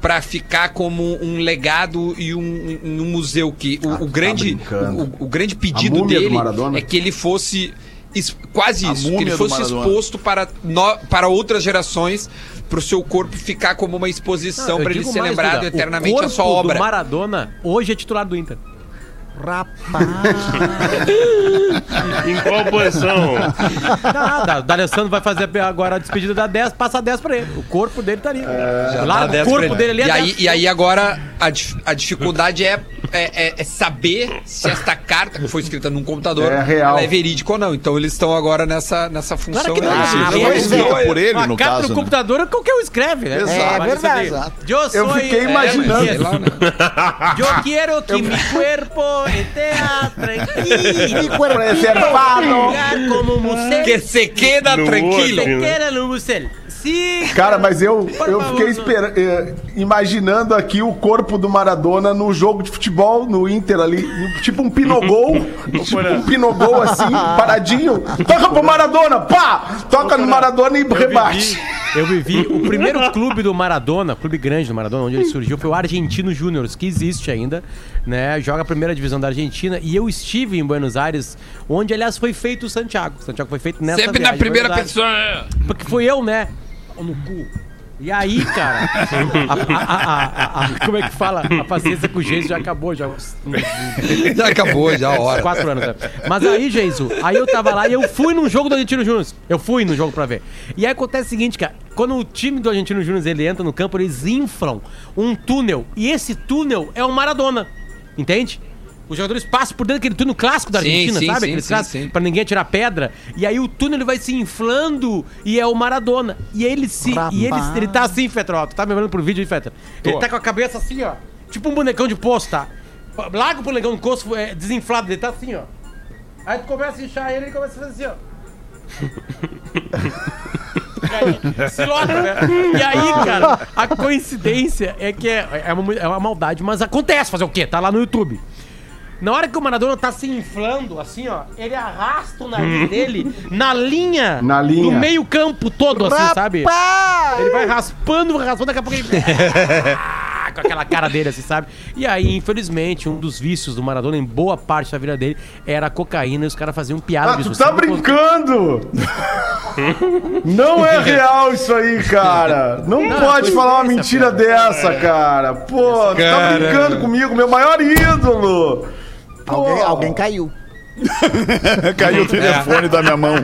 Speaker 4: para ficar como um legado e um, um museu que o, o grande
Speaker 3: brincando.
Speaker 4: o, o grande pedido dele é que ele fosse quase isso, que ele fosse exposto para, no- para outras gerações, para o seu corpo ficar como uma exposição, para ele ser
Speaker 6: mais,
Speaker 4: lembrado
Speaker 6: Duda,
Speaker 4: eternamente
Speaker 6: o
Speaker 4: a sua obra.
Speaker 6: do Maradona hoje é titular do Inter.
Speaker 2: Rapaz.
Speaker 7: Em qual posição?
Speaker 6: Nada, o D'Alessandro vai fazer agora a despedida da 10, passa 10 pra ele. O corpo dele tá ali.
Speaker 4: Já
Speaker 6: Lá, o
Speaker 4: 10 pra
Speaker 6: corpo
Speaker 4: ele.
Speaker 6: dele ali é
Speaker 4: e aí,
Speaker 6: 10.
Speaker 4: e aí agora a, dif- a dificuldade é, é, é- é saber se esta carta que foi escrita num computador
Speaker 3: É real.
Speaker 4: ela é verídica ou não. Então eles estão agora nessa, nessa função.
Speaker 6: Claro que não.
Speaker 5: Ah, foi
Speaker 6: mas
Speaker 5: escrita
Speaker 6: é.
Speaker 5: por ele,
Speaker 6: Uma
Speaker 5: no
Speaker 6: carta
Speaker 5: caso,
Speaker 6: no
Speaker 5: né?
Speaker 6: computador qualquer um escreve, né?
Speaker 5: Exato.
Speaker 2: É verdade.
Speaker 6: Eu,
Speaker 3: Eu fiquei
Speaker 6: é,
Speaker 3: imaginando.
Speaker 4: Sei lá, né?
Speaker 6: Yo quiero que mi cuerpo esté tranquilo.
Speaker 3: Preservado.
Speaker 6: Lugar como um museu.
Speaker 4: Que se queda
Speaker 7: No
Speaker 4: tranquilo.
Speaker 7: outro.
Speaker 6: queda no museu.
Speaker 3: Cara, mas eu,
Speaker 6: Por
Speaker 3: eu
Speaker 6: favor,
Speaker 3: fiquei
Speaker 6: não.
Speaker 3: espera- eh, imaginando aqui o corpo do Maradona no jogo de futebol, no Inter ali, tipo um pinogol, tipo um pinogol assim, paradinho. Toca pro Maradona, pá! Toca no Maradona e rebate.
Speaker 6: Eu vivi o primeiro clube do Maradona, clube grande do Maradona, onde ele surgiu, foi o Argentino Júnior, que existe ainda, né? Joga a primeira divisão da Argentina e eu estive em Buenos Aires, onde aliás foi feito o Santiago. O Santiago foi feito nessa
Speaker 4: Sempre na
Speaker 6: viagem,
Speaker 4: primeira
Speaker 6: Buenos Aires.
Speaker 4: pessoa.
Speaker 6: Porque foi eu, né? No cu. E aí, cara, a, a- a- a- como é que fala? A paciência com o Geiso já acabou, já.
Speaker 4: Já acabou, já a hora.
Speaker 6: Quatro anos, né? Mas aí, Geiso, aí eu tava lá e eu fui num jogo do Argentino Júnior. Eu fui no jogo pra ver. E aí acontece o seguinte, cara. Quando o time do Argentino Júnior ele entra no campo, eles inflam um túnel. E esse túnel é o Maradona. Entende? Os jogadores passam por dentro daquele túnel clássico da
Speaker 4: Sim,
Speaker 6: Argentina,
Speaker 4: sim,
Speaker 6: sabe?
Speaker 4: sim,
Speaker 6: Aqueles clássicos, pra ninguém tirar pedra. E aí o túnel ele vai se inflando e é o Maradona. E ele se. E ele, ele tá assim, Fetra, ó. Tu tá me vendo pro vídeo aí, Fetra? Ele tá com a cabeça assim, ó. Tipo um bonecão de poço, tá? Larga o bonecão de poço é, desinflado, ele tá assim, ó. Aí tu começa a inchar ele e começa a fazer assim, ó. E aí, se loca, né? E aí, cara, a coincidência é que é, é, uma, é uma maldade, mas acontece. Fazer o quê? Tá lá no YouTube. Na hora que o Maradona tá se inflando, assim, ó, ele arrasta o nariz dele na linha,
Speaker 3: Na linha.
Speaker 6: do meio campo todo, assim, sabe? Ele vai raspando, raspando, daqui a pouco ele... Ah, com aquela cara dele, assim, sabe? E aí, infelizmente, um dos vícios do Maradona, em boa parte da vida dele, era a cocaína e os caras faziam piada
Speaker 3: Ah,
Speaker 6: disso.
Speaker 3: tu tá
Speaker 6: Sempre
Speaker 3: brincando! Não é real isso aí, cara! Não,
Speaker 6: Não,
Speaker 3: pode falar uma mentira dessa, cara! Pô, tu tá brincando comigo, meu maior ídolo! Pô.
Speaker 2: Alguém, alguém caiu.
Speaker 5: Caiu o telefone da minha mão.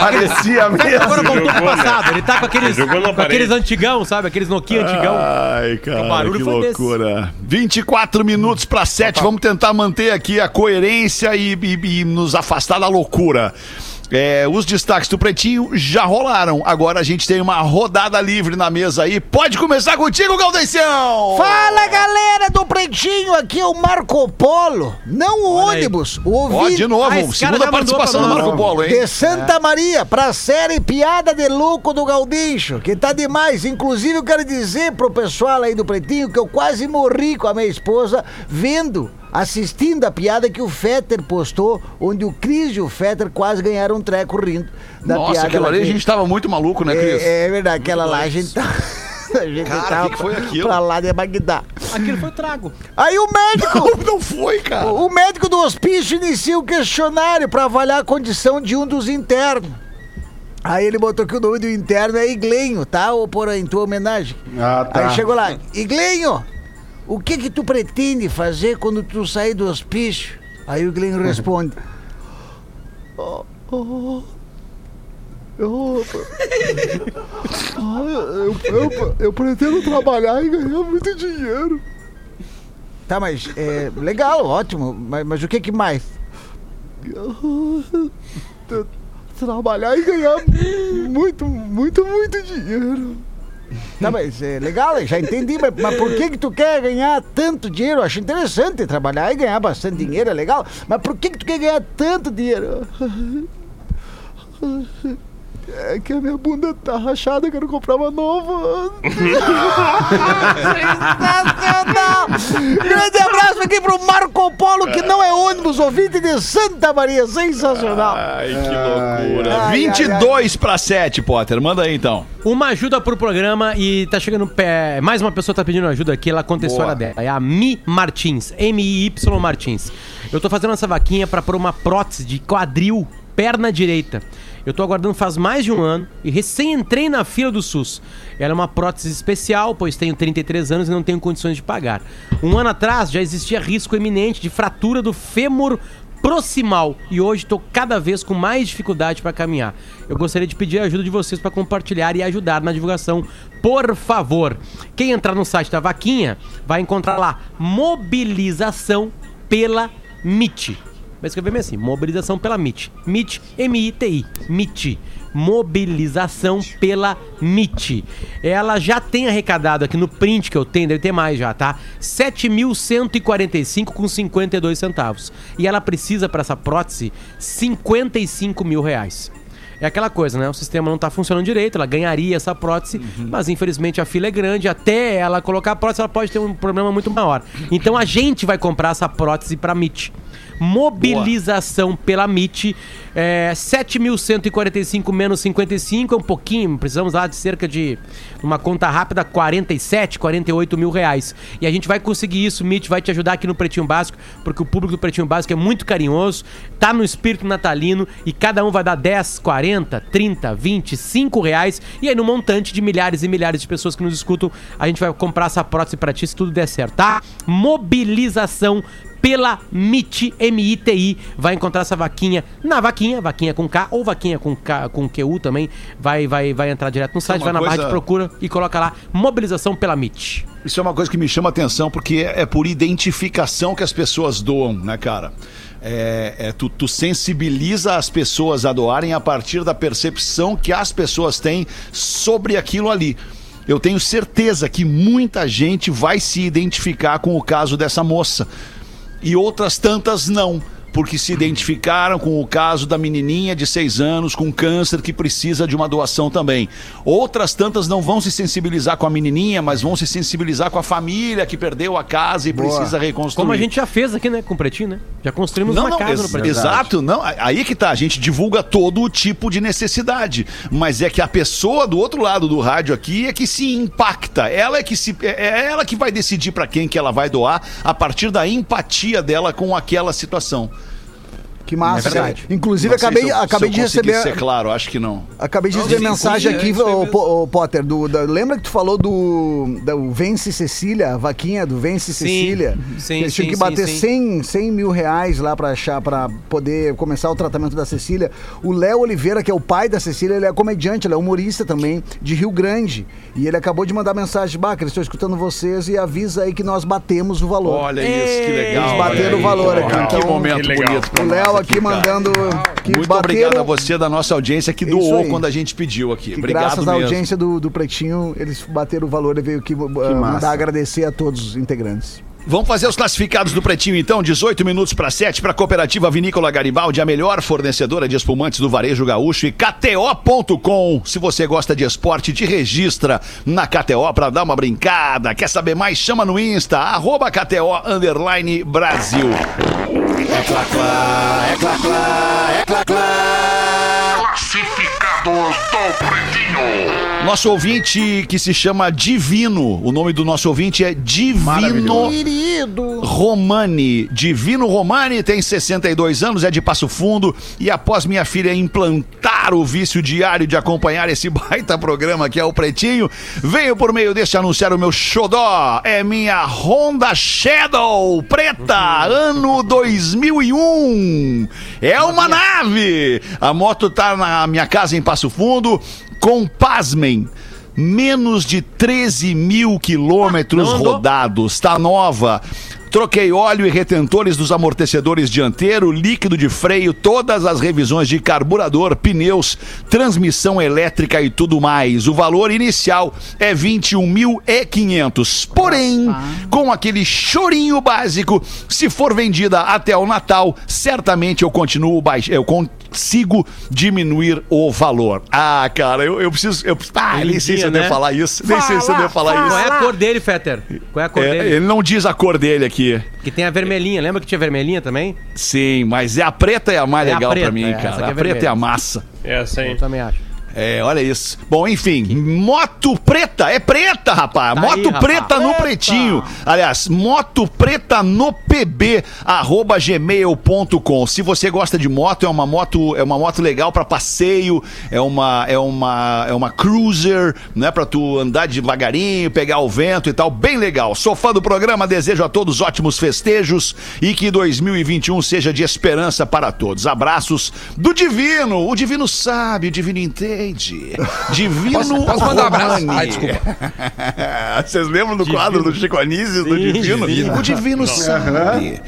Speaker 3: Parecia mesmo.
Speaker 6: Agora voltou pro
Speaker 7: Jogou, né?
Speaker 6: passado. Ele tá com aqueles, com aqueles antigão, sabe? Aqueles Nokia antigão.
Speaker 5: Ai, cara,
Speaker 6: O barulho
Speaker 5: que
Speaker 6: foi desse.
Speaker 5: loucura. 24 minutos para 7. Vamos tentar manter aqui a coerência e, e- e nos afastar da loucura. É, os destaques do Pretinho já rolaram. Agora a gente tem uma rodada livre na mesa aí. Pode começar contigo, Galdecião!
Speaker 2: Fala galera do Pretinho, aqui é o Marco Polo, não o
Speaker 6: Olha aí.
Speaker 2: ônibus, o
Speaker 5: Ó,
Speaker 2: ouvinte
Speaker 5: de novo,
Speaker 6: Ah,
Speaker 5: segunda participação do. Marco Polo, hein?
Speaker 2: de Santa Maria pra série Piada de Louco do Galdincho, que tá demais. Inclusive eu quero dizer pro pessoal aí do Pretinho que eu quase morri com a minha esposa vendo, assistindo a piada que o Fetter postou, onde o Cris e o Fetter quase ganharam um treco rindo da
Speaker 5: Nossa,
Speaker 2: piada.
Speaker 5: aquilo ali a
Speaker 2: que-
Speaker 5: gente tava muito maluco, né, Cris?
Speaker 2: é, é verdade, aquela lá a gente tá. A gente
Speaker 5: Cara,
Speaker 2: tava
Speaker 5: que que foi aquilo?
Speaker 2: pra lá de Bagdá.
Speaker 6: Aquilo foi trago.
Speaker 2: Aí o médico.
Speaker 5: Não foi, cara.
Speaker 2: O médico do hospício inicia o questionário para avaliar a condição de um dos internos. Aí ele botou que o nome do interno é Iglenho, tá? Ou por em tua homenagem.
Speaker 3: Ah, tá.
Speaker 2: Aí chegou lá, Iglenho, o que que tu pretende fazer quando tu sair do hospício? Aí o Iglenho responde. "Oh, oh, eu, Ah, eu, eu, eu pretendo trabalhar e ganhar muito dinheiro. Tá, mas é legal, ótimo. Mas, mas o que que mais? Trabalhar e ganhar muito, muito, muito dinheiro. Tá, mas é legal, já entendi, mas, mas por que que tu quer ganhar tanto dinheiro? Eu acho interessante trabalhar e ganhar bastante dinheiro, é legal. Mas por que que tu quer ganhar tanto dinheiro? É que a minha bunda tá rachada, eu quero comprar uma nova. Sensacional! Grande abraço aqui pro Marco Polo, que não é ônibus, ouvinte de Santa Maria. Sensacional!
Speaker 5: Ai, que loucura.
Speaker 2: ai,
Speaker 5: 22 para 7, Potter. Manda aí então.
Speaker 6: Uma ajuda pro programa e tá chegando pé. Mais uma pessoa tá pedindo ajuda aqui, ela conta a história dela. É a Mi Martins, M-I-Y Martins. Eu tô fazendo essa vaquinha pra pôr uma prótese de quadril, perna direita. Eu tô aguardando faz mais de um ano e recém entrei na fila do SUS. Ela é uma prótese especial, pois tenho 33 anos e não tenho condições de pagar. Um ano atrás já existia risco iminente de fratura do fêmur proximal e hoje estou cada vez com mais dificuldade para caminhar. Eu gostaria de pedir a ajuda de vocês para compartilhar e ajudar na divulgação, por favor. Quem entrar no site da Vaquinha vai encontrar lá mobilização pela MIT. Vai escrever bem assim, mobilização pela MIT. MIT, M-I-T-I, MIT. Mobilização pela MIT. Ela já tem arrecadado aqui no print que eu tenho, deve ter mais já, tá? 7.145 com 52 centavos. E ela precisa para essa prótese 55 mil reais. É aquela coisa, né? O sistema não tá funcionando direito, ela ganharia essa prótese, mas infelizmente a fila é grande, até ela colocar a prótese, ela pode ter um problema muito maior. Então a gente vai comprar essa prótese para MIT. Mobilização pela MIT, é, 7.145 menos 55, é um pouquinho, precisamos lá de cerca de, uma conta rápida, 47, 48 mil reais. E a gente vai conseguir isso, MIT vai te ajudar aqui no Pretinho Básico, porque o público do Pretinho Básico é muito carinhoso, tá no espírito natalino e cada um vai dar 10, 40, 30, 20, 5 reais. E aí no montante de milhares e milhares de pessoas que nos escutam, a gente vai comprar essa prótese pra ti se tudo der certo, tá? Mobilização pela MIT, M-I-T-I. Vai encontrar essa vaquinha na vaquinha, vaquinha com K ou vaquinha com K, com QU também. Vai, vai, vai entrar direto no site,
Speaker 5: uma
Speaker 6: vai na barra
Speaker 5: coisa-
Speaker 6: de procura e coloca lá mobilização pela MIT.
Speaker 5: Isso é uma coisa que me chama atenção, porque é, é por identificação que as pessoas doam, né, cara? É, é, tu, tu sensibiliza as pessoas a doarem a partir da percepção que as pessoas têm sobre aquilo ali. Eu tenho certeza que muita gente vai se identificar com o caso dessa moça. E outras tantas não. Porque se identificaram com o caso da menininha de seis anos com câncer que precisa de uma doação também. Outras tantas não vão se sensibilizar com a menininha, mas vão se sensibilizar com a família que perdeu a casa e precisa reconstruir.
Speaker 6: Como a gente já fez aqui, né, com o Pretinho, né? Já construímos
Speaker 5: Não,
Speaker 6: uma
Speaker 5: não,
Speaker 6: casa
Speaker 5: ex-
Speaker 6: no Pretinho.
Speaker 5: exato, não. a- Aí que tá, a gente divulga todo o tipo de necessidade, mas é que a pessoa do outro lado do rádio aqui é que se impacta. Ela é que se é é ela que vai decidir pra quem que ela vai doar a partir da empatia dela com aquela situação.
Speaker 2: Que massa,
Speaker 5: É verdade.
Speaker 2: Inclusive,
Speaker 5: Não
Speaker 2: acabei,
Speaker 5: se eu- se
Speaker 2: acabei
Speaker 5: eu
Speaker 2: de receber.
Speaker 5: ser claro, acho que não.
Speaker 2: Acabei de receber mensagem aqui,
Speaker 4: é
Speaker 2: ô, ô, Potter, do, da- lembra que tu falou do, do Vence Cecília, a vaquinha do Vence
Speaker 6: Sim,
Speaker 2: Cecília?
Speaker 6: sim,
Speaker 2: Eles tinham que bater
Speaker 6: sim, sim.
Speaker 2: 100, 100 mil reais lá pra achar, pra poder começar o tratamento da Cecília. O Léo Oliveira, que é o pai da Cecília, ele é comediante, ele é humorista também, de Rio Grande. E ele acabou de mandar mensagem, eles estão escutando vocês e avisa aí que nós batemos o valor.
Speaker 5: Olha isso, que legal.
Speaker 2: Eles bateram o valor aqui,
Speaker 5: Que
Speaker 2: então-
Speaker 5: momento
Speaker 7: Que legal.
Speaker 5: bonito
Speaker 2: o
Speaker 5: nós
Speaker 2: Aqui mandando que
Speaker 5: Muito
Speaker 2: bateram-
Speaker 5: obrigado a você da nossa audiência que doou quando a gente pediu aqui.
Speaker 2: Que
Speaker 5: Obrigado
Speaker 2: graças à audiência do, do Pretinho, eles bateram o valor e veio aqui uh, mandar agradecer a todos os integrantes.
Speaker 5: Vamos fazer os classificados do Pretinho então, 18 minutos para 7 para a Cooperativa Vinícola Garibaldi, a melhor fornecedora de espumantes do varejo gaúcho e KTO.com. Se você gosta de esporte, te registra na KTO para dar uma brincada. Quer saber mais? Chama no Insta, arroba KTO underline Brasil. É clá, clá, é clá, clá, é clá, clá.
Speaker 1: Classificados do Pretinho.
Speaker 5: Nosso ouvinte que se chama Divino, o nome do nosso ouvinte é Divino
Speaker 2: Querido!
Speaker 5: Romani. Divino Romani tem 62 anos, é de Passo Fundo e após minha filha implantar o vício diário de acompanhar esse baita programa que é o Pretinho, venho por meio deste anunciar o meu xodó. É minha Honda Shadow preta, ano 2001. É uma nave. A moto tá na minha casa em Passo Fundo com, pasmem, menos de 13 mil quilômetros
Speaker 6: andou?
Speaker 5: rodados. Tá nova. Troquei óleo e retentores dos amortecedores dianteiro, líquido de freio, todas as revisões de carburador, pneus, transmissão elétrica e tudo mais. O valor inicial é 21.500. Porém, com aquele chorinho básico, se for vendida até o Natal, certamente eu continuo baix... eu consigo diminuir o valor. Ah, cara, eu, eu preciso. Eu, ah, nem sei se eu
Speaker 6: né?
Speaker 5: devo falar isso. Nem sei se eu devo falar
Speaker 6: Qual
Speaker 5: isso.
Speaker 6: é a cor dele, Fetter? Qual é a cor
Speaker 5: É,
Speaker 6: dele?
Speaker 5: ele não diz a cor dele aqui.
Speaker 6: Que tem a vermelhinha. Lembra que tinha vermelhinha também?
Speaker 5: Sim, mas é a preta é a mais
Speaker 6: É a
Speaker 5: legal
Speaker 6: preta,
Speaker 5: pra mim,
Speaker 6: é,
Speaker 5: cara.
Speaker 6: aqui
Speaker 5: A
Speaker 6: é
Speaker 5: preta é a massa.
Speaker 7: É aí.
Speaker 6: Eu também acho.
Speaker 5: É, olha isso. Bom, enfim, moto preta, é preta, rapaz.
Speaker 6: Tá
Speaker 5: moto
Speaker 6: aí, rapaz.
Speaker 5: preta no
Speaker 6: Preta.
Speaker 5: pretinho. Aliás, moto preta no pb arroba gmail.com. Se você gosta de moto, é uma moto, é uma moto legal pra passeio, é uma é uma é uma cruiser, né, para tu andar devagarinho, pegar o vento e tal, bem legal. Sou fã do programa, desejo a todos ótimos festejos e que 2021 seja de esperança para todos. Abraços do Divino. O Divino sabe, o Divino entende. Divino
Speaker 4: Posso- posso mandar um abraço? Ai, desculpa.
Speaker 5: Vocês lembram do quadro do Chico Anísio, do Divino?
Speaker 6: Divino.
Speaker 5: O Divino sabe.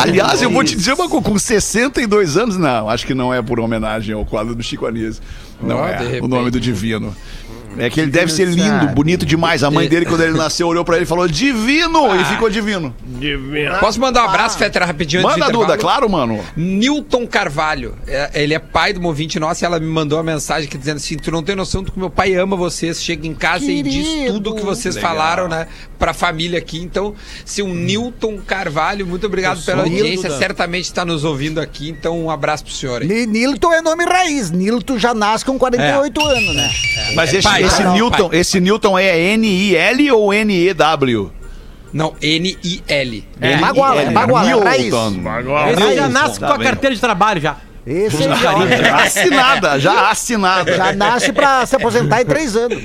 Speaker 5: Aliás, eu vou te dizer uma coisa, com 62 anos, não, acho que não é por homenagem ao quadro do Chico Anísio. Não
Speaker 4: Ó,
Speaker 5: é o nome do Divino. É que ele deve ser lindo, bonito demais. A mãe dele, quando ele nasceu, olhou pra ele e falou divino! E ficou divino.
Speaker 7: Divino.
Speaker 4: Posso mandar um abraço, Fetter, rapidinho antes do
Speaker 5: Manda,
Speaker 4: intervalo?
Speaker 5: Duda, claro, mano.
Speaker 4: Newton Carvalho, é, ele é pai de uma ouvinte nossa e ela me mandou uma mensagem aqui dizendo assim: Tu não tem noção do que meu pai ama vocês, chega em casa e diz
Speaker 2: Querido.
Speaker 4: tudo que vocês
Speaker 5: Legal.
Speaker 4: falaram, né, pra família aqui. Então, seu Newton Carvalho, muito obrigado pela
Speaker 6: sou
Speaker 4: audiência, certamente está nos ouvindo aqui. Então, um abraço pro senhor aí.
Speaker 2: Ni- Nilton é nome raiz. Nilton já nasce com 48 anos, né?
Speaker 5: Mas esse,
Speaker 4: pai,
Speaker 5: esse
Speaker 4: não,
Speaker 5: Newton,
Speaker 4: pai.
Speaker 5: esse Newton é N-I-L ou N-E-W?
Speaker 4: Não, N-I-L.
Speaker 6: É,
Speaker 2: Baguala, é baguala, é.
Speaker 5: Newton.
Speaker 6: Esse já
Speaker 5: Isso,
Speaker 6: nasce
Speaker 5: tá
Speaker 6: com a
Speaker 5: vendo?
Speaker 6: carteira de trabalho já.
Speaker 2: Esse aí já,
Speaker 5: Assinada, já assinada.
Speaker 2: já nasce pra se aposentar em três anos.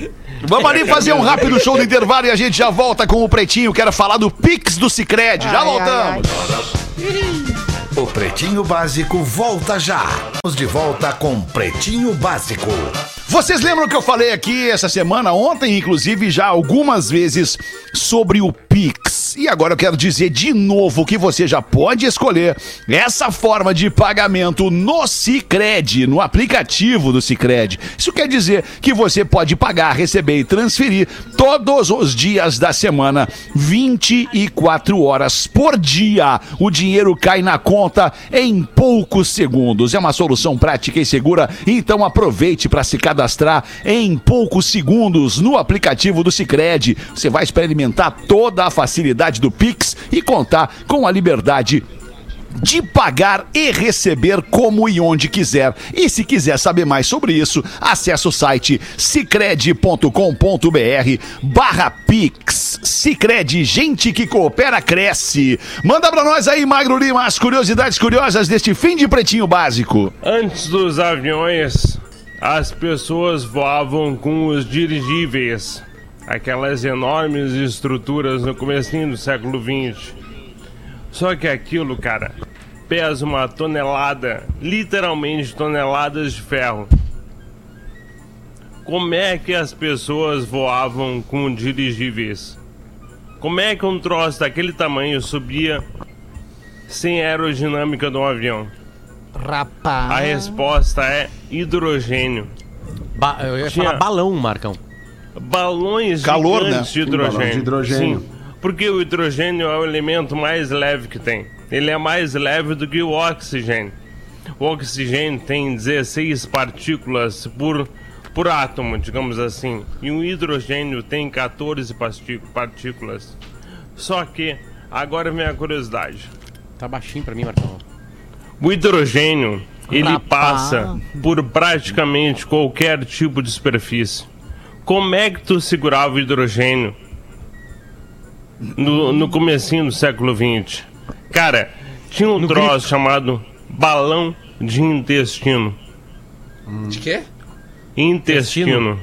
Speaker 5: Vamos ali fazer um rápido show do intervalo e a gente já volta com o Pretinho. Quero falar do Pix do Cicred. Já
Speaker 2: Ai,
Speaker 5: voltamos.
Speaker 1: O Pretinho Básico volta já. Vamos de volta com Pretinho Básico.
Speaker 5: Vocês lembram que eu falei aqui essa semana, ontem, inclusive, já algumas vezes, sobre o Pix. E agora eu quero dizer de novo que você já pode escolher essa forma de pagamento no Cicred, no aplicativo do Cicred. Isso quer dizer que você pode pagar, receber e transferir todos os dias da semana, 24 horas por dia. O dinheiro cai na conta em poucos segundos. É uma solução prática e segura, então aproveite para se cadastrar em poucos segundos no aplicativo do Cicred. Você vai experimentar toda a facilidade do Pix e contar com a liberdade de pagar e receber como e onde quiser. E se quiser saber mais sobre isso, acesse o site cicred.com.br barra Pix. Cicred, gente que coopera, cresce. Manda pra nós aí, Magro Lima, as curiosidades curiosas deste fim de Pretinho Básico.
Speaker 7: Antes dos aviões, as pessoas voavam com os dirigíveis. Aquelas enormes estruturas no comecinho do século XX. Só que aquilo, cara, pesa uma tonelada, literalmente toneladas de ferro. Como é que as pessoas voavam com dirigíveis? Como é que um troço daquele tamanho subia sem aerodinâmica de um avião? A
Speaker 2: Rapaz.
Speaker 7: resposta é hidrogênio.
Speaker 6: Ba- eu ia
Speaker 7: Tinha-
Speaker 6: falar balão, Marcão.
Speaker 7: Balões
Speaker 5: Calor, né?
Speaker 7: de hidrogênio.
Speaker 3: de hidrogênio.
Speaker 7: Sim, porque o hidrogênio é o elemento mais leve que tem. Ele é mais leve do que o oxigênio. O oxigênio tem 16 partículas por, por átomo, digamos assim. E o hidrogênio tem 14 pasti- partículas. Só que, agora vem a curiosidade.
Speaker 6: Tá baixinho pra mim, Marcão.
Speaker 7: O hidrogênio, ele passa por praticamente qualquer tipo de superfície. Como é que tu segurava o hidrogênio no, no comecinho do século XX? Cara, tinha um troço chamado balão de intestino.
Speaker 4: De quê?
Speaker 7: Intestino.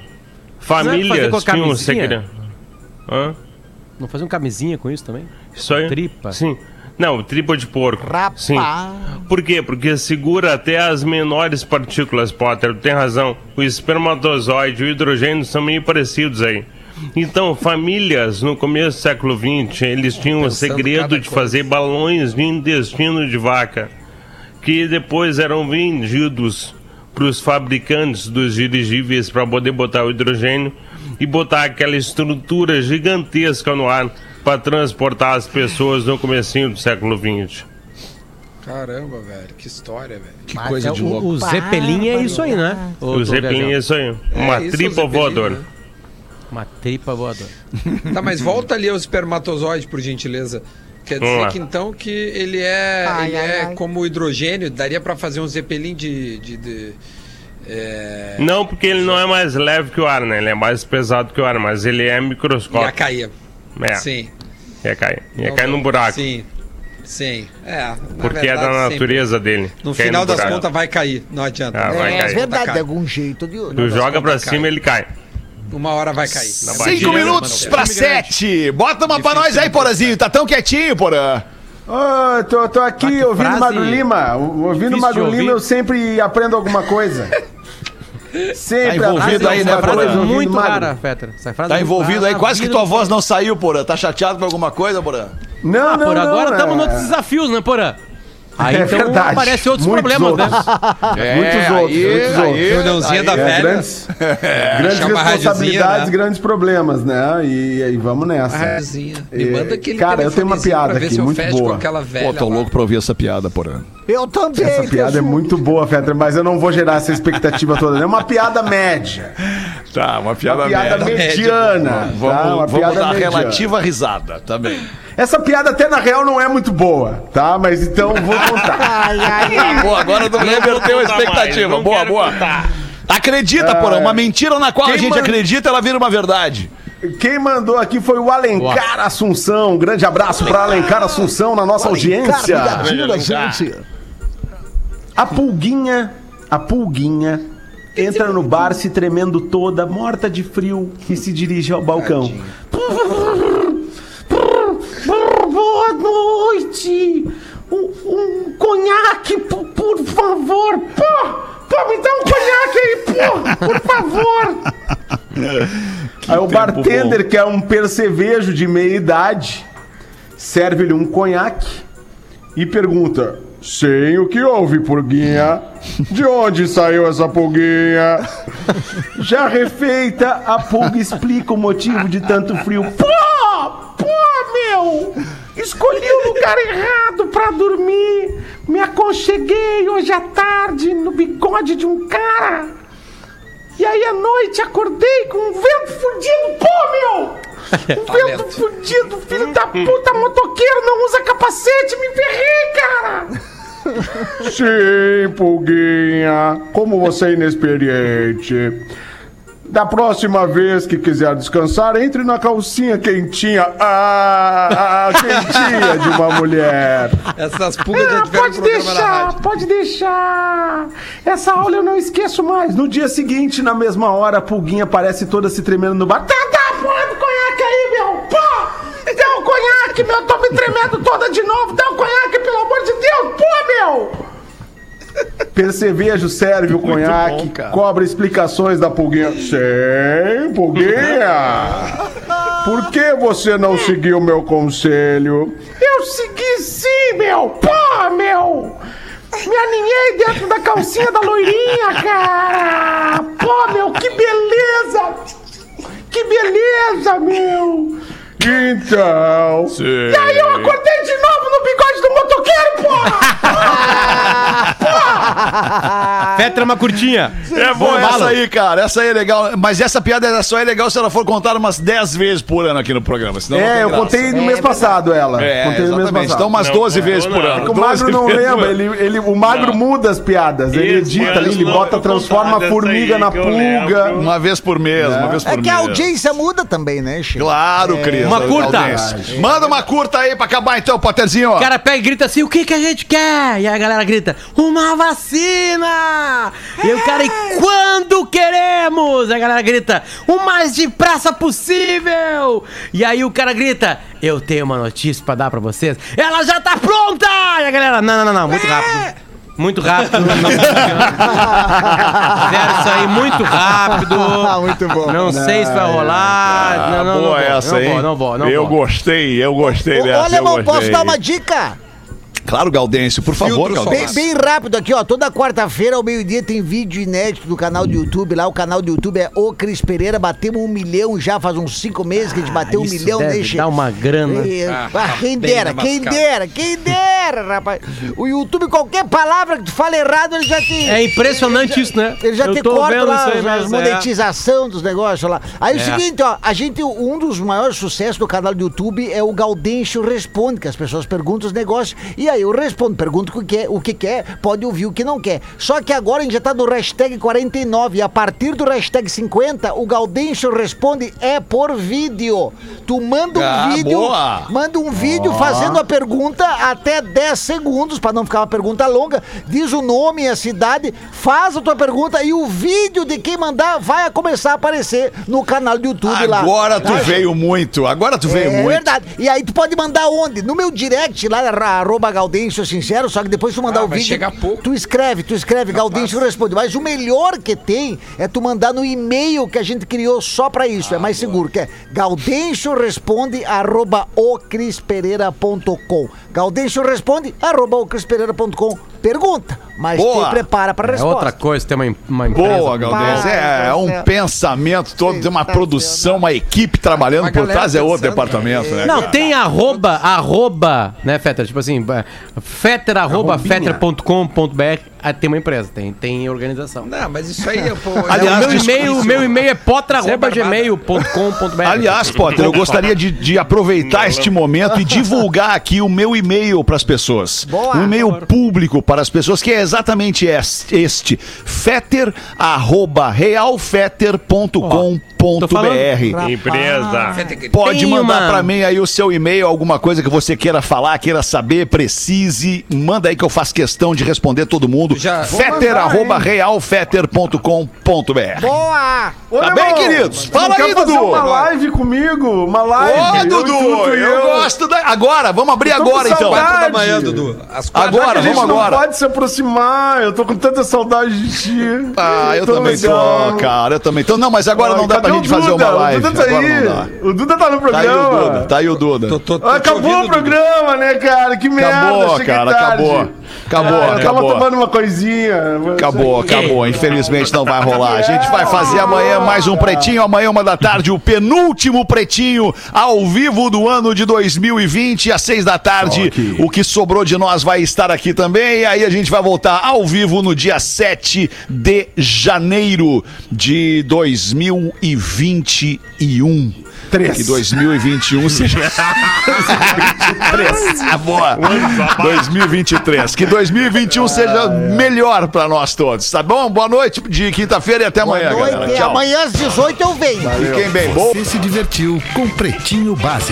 Speaker 6: fazer
Speaker 7: Famílias
Speaker 6: com a
Speaker 7: tinham um segredo. Hã?
Speaker 6: Não fazer um camisinha com isso também?
Speaker 7: Isso aí?
Speaker 6: Tripa.
Speaker 7: Sim. Não, tripa de porco.
Speaker 2: Rapaz.
Speaker 7: Sim. Por quê? Porque segura até as menores partículas, Potter. Tem razão. O espermatozoide e o hidrogênio são meio parecidos aí. Então, famílias no começo do século XX, eles tinham o
Speaker 4: Pensando
Speaker 7: segredo
Speaker 4: cada
Speaker 7: de
Speaker 4: coisa.
Speaker 7: fazer balões de intestino de vaca, que depois eram vendidos para os fabricantes dos dirigíveis para poder botar o hidrogênio e botar aquela estrutura gigantesca no ar para transportar as pessoas no comecinho do século XX.
Speaker 4: Caramba, velho. Que história, velho.
Speaker 5: Que
Speaker 2: Mas
Speaker 5: coisa
Speaker 2: é
Speaker 5: de
Speaker 2: o-
Speaker 5: louco.
Speaker 6: O Zeppelin é isso aí, né? Ô,
Speaker 7: O
Speaker 6: tô
Speaker 7: Zeppelin é isso aí.
Speaker 4: É
Speaker 7: Uma
Speaker 4: isso,
Speaker 7: tripa
Speaker 4: o
Speaker 7: voadora.
Speaker 4: né?
Speaker 6: Uma tripa voadora.
Speaker 4: Tá, mas volta ali ao espermatozoide, por gentileza. Quer dizer que então que ele é,
Speaker 2: Ai,
Speaker 4: ele
Speaker 2: ai,
Speaker 4: é
Speaker 2: ai.
Speaker 4: como o hidrogênio, daria pra fazer um zeppelin de. de, de- é,
Speaker 7: Não, porque ele não é mais leve que o ar, né? Ele é mais pesado que o ar, mas ele é
Speaker 4: ia
Speaker 7: microscópico.
Speaker 4: cair.
Speaker 7: É,
Speaker 4: Sim.
Speaker 7: ia cair. Ia
Speaker 4: Não,
Speaker 7: cair
Speaker 4: não.
Speaker 7: num buraco.
Speaker 4: Sim. Sim. É. na
Speaker 7: Porque é
Speaker 4: verdade,
Speaker 7: da
Speaker 4: sempre.
Speaker 7: natureza dele.
Speaker 4: No
Speaker 7: Cair
Speaker 4: final
Speaker 7: no
Speaker 4: das contas vai cair. Não adianta.
Speaker 7: Ah, vai
Speaker 2: é
Speaker 7: cair.
Speaker 2: verdade,
Speaker 4: Cai.
Speaker 2: de algum jeito ou de outro.
Speaker 7: Tu joga pra cima,
Speaker 4: cai.
Speaker 7: ele cai.
Speaker 4: Uma hora vai cair.
Speaker 7: Na
Speaker 5: Cinco
Speaker 7: batida,
Speaker 5: minutos
Speaker 7: mano.
Speaker 5: pra sete. Bota uma pra nós aí, Porazinho. Tá tão quietinho, Porã.
Speaker 3: Ô, tô, tô aqui
Speaker 6: Ah,
Speaker 3: ouvindo
Speaker 6: frase
Speaker 3: Magro Lima. O- Ouvindo Magro Lima, eu sempre aprendo alguma coisa. Sempre
Speaker 5: Tá envolvido aí, né, Porã?
Speaker 3: ouvindo
Speaker 6: muito
Speaker 3: Magro.
Speaker 6: rara, Fetter. Essa frase
Speaker 5: Tá
Speaker 6: é muito
Speaker 5: envolvido aí. Quase que tua voz não saiu, Porã. Tá chateado com alguma coisa, Porã?
Speaker 3: Não, não,
Speaker 6: Por
Speaker 3: não.
Speaker 6: agora estamos
Speaker 3: é-
Speaker 6: nos outros desafios, né, Porã? Aí
Speaker 3: É
Speaker 6: então
Speaker 3: verdade.
Speaker 6: aparecem outros
Speaker 3: Muitos
Speaker 6: problemas,
Speaker 3: outros.
Speaker 6: né?
Speaker 3: Muitos outros, muitos outros.
Speaker 4: Reuniãozinha da
Speaker 3: É,
Speaker 4: velha.
Speaker 3: grandes grandes
Speaker 4: Chama a
Speaker 3: responsabilidades,
Speaker 4: né?
Speaker 3: grandes problemas, né? E, e vamos nessa.
Speaker 4: Radiozinha. Me
Speaker 3: É,
Speaker 4: manda aquele
Speaker 3: cara, eu tenho uma piada aqui, muito boa.
Speaker 5: Pô, tô
Speaker 4: lá.
Speaker 5: louco pra ouvir essa piada, Porã.
Speaker 2: Eu também.
Speaker 3: Essa piada é muito boa, Fetter, mas eu não vou gerar essa expectativa toda. É uma piada média.
Speaker 5: Tá, uma
Speaker 3: Uma
Speaker 5: piada,
Speaker 3: piada
Speaker 5: merda.
Speaker 3: mediana. tá?
Speaker 5: Vamos,
Speaker 3: Uma
Speaker 5: vamos
Speaker 3: piada
Speaker 5: dar
Speaker 3: mediana.
Speaker 5: relativa risada também.
Speaker 3: Essa piada até na real não é muito boa, tá? Mas então vou contar.
Speaker 2: Ai, ai, ai.
Speaker 5: Boa, agora tu reverteu a
Speaker 7: contar mais,
Speaker 5: expectativa.
Speaker 7: não
Speaker 5: boa, boa.
Speaker 7: contar.
Speaker 5: Acredita, Porã. Uma mentira na qual a
Speaker 3: Quem
Speaker 5: gente
Speaker 3: manda-
Speaker 5: acredita, ela vira uma verdade.
Speaker 3: Quem mandou aqui foi o Alencar Assunção. Um grande abraço para Alencar Assunção na nossa audiência.
Speaker 2: Ligadinho da gente.
Speaker 3: A pulguinha, a pulguinha entra no bar se tremendo toda, morta de frio e se dirige ao balcão. Boa noite! Um, um conhaque, por, por favor! Pô, pô, me dá um conhaque aí, pô, por favor! aí o bartender, que é um percevejo de meia idade, serve-lhe um conhaque e pergunta: Sim, o que houve, pulguinha? De onde saiu essa pulguinha? Já refeita, a pulga explica o motivo de tanto frio. Pô! Pô, meu! Escolhi o lugar errado pra dormir. Me aconcheguei hoje à tarde no bigode de um cara. E aí à noite acordei com um vento fudido. Pô, meu! Um vento fudido, filho da puta, motoqueiro, não usa capacete, me ferrei, cara! Sim, Pulguinha. Como você é inexperiente. Da próxima vez que quiser descansar, entre na calcinha quentinha. Ah, ah, quentinha de uma mulher.
Speaker 4: Essas pulgas já
Speaker 3: Ah,
Speaker 4: tiveram
Speaker 3: pode deixar,
Speaker 4: rádio.
Speaker 3: pode deixar. Essa aula eu não esqueço mais. No dia seguinte, na mesma hora, a pulguinha aparece toda se tremendo no bar. Dá um conhaque, meu. Tô me tremendo toda de novo. Dá um conhaque, pelo amor de Deus. Pô, meu. Percevejo serve o conhaque,
Speaker 5: bom,
Speaker 3: cobra explicações da pulguinha. Sim, pulguinha. Por que você não seguiu meu conselho? Eu segui sim, meu! Pô, meu! Me aninhei dentro da calcinha da loirinha, cara! Pô, meu, que beleza! Que beleza, meu! Então. E aí eu acordei de novo no bigode do motoqueiro, porra!
Speaker 6: Fetra uma curtinha.
Speaker 5: É bom essa
Speaker 6: bala.
Speaker 5: aí, cara. Essa aí é legal. Mas essa piada só é legal se ela for contada umas 10 vezes por ano aqui no programa. Senão não
Speaker 3: É, eu
Speaker 5: graça.
Speaker 3: contei no mês passado ela.
Speaker 5: É,
Speaker 3: contei no mês
Speaker 5: exatamente.
Speaker 3: passado.
Speaker 5: Então umas
Speaker 7: Não,
Speaker 5: 12
Speaker 7: não,
Speaker 5: vezes por
Speaker 7: não.
Speaker 5: ano.
Speaker 3: É que o Magro
Speaker 5: 12
Speaker 3: não
Speaker 5: por
Speaker 3: lembra,
Speaker 5: ano.
Speaker 3: ele, ele, o Magro
Speaker 7: Não.
Speaker 3: muda as piadas, ele
Speaker 7: Isso,
Speaker 3: edita ali, ele bota, transforma a formiga na pulga.
Speaker 7: lembro.
Speaker 5: Uma vez por mês, uma vez por
Speaker 2: É
Speaker 5: mês.
Speaker 2: que a audiência muda também, né, Chico?
Speaker 5: Claro, Cris.
Speaker 6: Uma curta.
Speaker 5: Manda uma curta aí pra acabar então, Potterzinho.
Speaker 6: O cara pega e grita assim: o que que a gente quer? E a galera grita: uma vacina! E aí o cara, e quando queremos? E a galera grita: o mais depressa possível! E aí o cara grita: eu tenho uma notícia pra dar pra vocês. Ela já tá pronta! E a galera: não, não, não, não, muito rápido. Muito rápido. Não Fizeram isso aí muito rápido.
Speaker 2: Muito bom.
Speaker 6: Não sei se vai rolar.
Speaker 5: Ah,
Speaker 6: não, não, não,
Speaker 5: boa
Speaker 6: vou,
Speaker 5: essa,
Speaker 6: não
Speaker 5: hein?
Speaker 6: vou, não vou, não
Speaker 5: eu
Speaker 6: vou.
Speaker 5: gostei, eu gostei dessa.
Speaker 2: Alemão,
Speaker 5: eu
Speaker 2: posso
Speaker 5: gostei.
Speaker 2: dar uma dica?
Speaker 5: Claro, Gaudêncio, por favor,
Speaker 2: Bem, bem rápido aqui, ó. Toda quarta-feira ao meio-dia tem vídeo inédito do canal do YouTube. Lá o canal do YouTube é O Cris Pereira. Batemos um milhão já faz uns cinco meses que a gente bateu um
Speaker 6: Ah, isso
Speaker 2: milhão,
Speaker 6: deve
Speaker 2: deixa.
Speaker 6: dar uma grana.
Speaker 2: Ah,
Speaker 4: Ah,
Speaker 2: quem
Speaker 4: bem
Speaker 2: dera, quem dera, quem dera, rapaz. O YouTube, qualquer palavra que tu fala errado, ele já te.
Speaker 6: É impressionante isso, né?
Speaker 2: Ele já
Speaker 6: Eu
Speaker 2: te corta lá
Speaker 6: mesmo, é.
Speaker 2: monetização dos negócios lá. Aí o
Speaker 6: É.
Speaker 2: seguinte, ó, a gente, um dos maiores sucessos do canal do YouTube é o Gaudêncio Responde, que as pessoas perguntam os negócios, e aí eu respondo, pergunto o que quer, o que quer, pode ouvir o que não quer. Só que agora a gente já tá no hashtag 49, e a partir do hashtag 50, o Gaudêncio Responde é por vídeo. Tu manda um
Speaker 5: Ah,
Speaker 2: vídeo,
Speaker 5: boa.
Speaker 2: manda um vídeo fazendo a pergunta até 10 segundos, pra não ficar uma pergunta longa, diz o nome e a cidade, faz a tua pergunta e o vídeo de quem mandar vai começar a aparecer no canal do YouTube lá.
Speaker 5: Agora tu veio muito, agora tu veio
Speaker 2: É
Speaker 5: muito.
Speaker 2: verdade. E aí tu pode mandar onde? No meu direct lá, arroba Gaudêncio Sincero, só que depois tu mandar
Speaker 4: Ah,
Speaker 2: o
Speaker 4: vai
Speaker 2: vídeo.
Speaker 4: chegar pouco.
Speaker 2: Tu escreve, tu escreve, Gaudêncio responde. Mas o melhor que tem é tu mandar no e-mail que a gente criou só pra isso. é mais seguro, que é Gaudêncio responde arroba ocrispereira.com. Gaudêncio responde arroba ocrispereira.com. Pergunta, mas
Speaker 5: Boa.
Speaker 2: te prepara pra
Speaker 6: É
Speaker 2: resposta.
Speaker 6: outra coisa, tem uma, uma empresa.
Speaker 5: Boa, Galdês. É, é um pensamento todo, tem uma produção, uma equipe trabalhando
Speaker 4: Uma
Speaker 5: por trás, é outro departamento, né?
Speaker 6: Não, tem arroba, arroba, né, Fetter? Tipo assim, é, fetter, arroba, fetter.com.br. Ah, tem uma empresa, tem, tem organização.
Speaker 4: Não, mas isso aí, pô.
Speaker 5: Aliás,
Speaker 6: o meu e-mail, meu e-mail é potra,
Speaker 4: Isso é
Speaker 6: arroba,
Speaker 4: barbada.
Speaker 6: gmail.com.br.
Speaker 5: Aliás, Potter, eu gostaria de, de aproveitar este momento e divulgar aqui o meu e-mail para as pessoas.
Speaker 2: Boa.
Speaker 5: um e-mail público para as pessoas, que é exatamente es- este: fetter, realfetter.com.br.
Speaker 7: Empresa.
Speaker 5: Pode
Speaker 6: Tem
Speaker 5: mandar pra mim aí o seu e-mail, alguma coisa que você queira falar, queira saber, precise. Manda aí que eu faço questão de responder todo mundo.
Speaker 4: Já-
Speaker 5: Fetter, arroba realfetter.com.br.
Speaker 2: Boa!
Speaker 3: Ô,
Speaker 5: Tá
Speaker 3: irmão,
Speaker 5: bem, queridos? Fala
Speaker 3: não
Speaker 5: aí, Dudu.
Speaker 3: uma live comigo? Uma live?
Speaker 5: Ô,
Speaker 3: eu,
Speaker 5: Dudu,
Speaker 3: tu, tu e
Speaker 5: eu gosto da... Agora, vamos abrir agora então.
Speaker 4: Quatro da manhã, Dudu.
Speaker 5: Agora,
Speaker 3: a gente
Speaker 5: vamos
Speaker 3: não
Speaker 5: agora.
Speaker 3: pode se aproximar. Eu tô com tanta saudade de ti.
Speaker 5: Ah, eu também tô, cara, eu também tô. Não, mas agora não dá
Speaker 3: Cadê
Speaker 5: pra gente fazer
Speaker 3: Duda?
Speaker 5: uma live.
Speaker 3: O Duda tá
Speaker 5: Agora
Speaker 3: aí. O Duda tá no
Speaker 5: Tá aí o
Speaker 3: programa.
Speaker 5: Duda, tá aí o Duda.
Speaker 4: Tô, tô, tô
Speaker 3: Acabou
Speaker 4: ouvindo,
Speaker 3: o programa, né, cara? Que merda.
Speaker 5: Acabou, cara,
Speaker 3: tarde.
Speaker 5: acabou. Acabou,
Speaker 3: Ah, eu tava
Speaker 5: acabou.
Speaker 3: tomando uma coisinha.
Speaker 5: Acabou, acabou. Infelizmente não vai rolar. A gente vai fazer amanhã mais um pretinho. Amanhã, uma da tarde, o penúltimo pretinho ao vivo do ano de 2020, às seis da tarde. O que sobrou de nós vai estar aqui também. E aí a gente vai voltar ao vivo no dia 7 de janeiro de 2021.
Speaker 3: Três.
Speaker 5: Que 2021 seja. Ah, Boa. 2023. Que 2021 seja melhor pra nós todos, tá bom? Boa noite de quinta-feira e até amanhã,
Speaker 2: Boa
Speaker 5: galera.
Speaker 2: noite.
Speaker 5: Tchau.
Speaker 2: Amanhã às 18 eu venho.
Speaker 5: Fiquem bem.
Speaker 1: Você se divertiu com Pretinho Básico.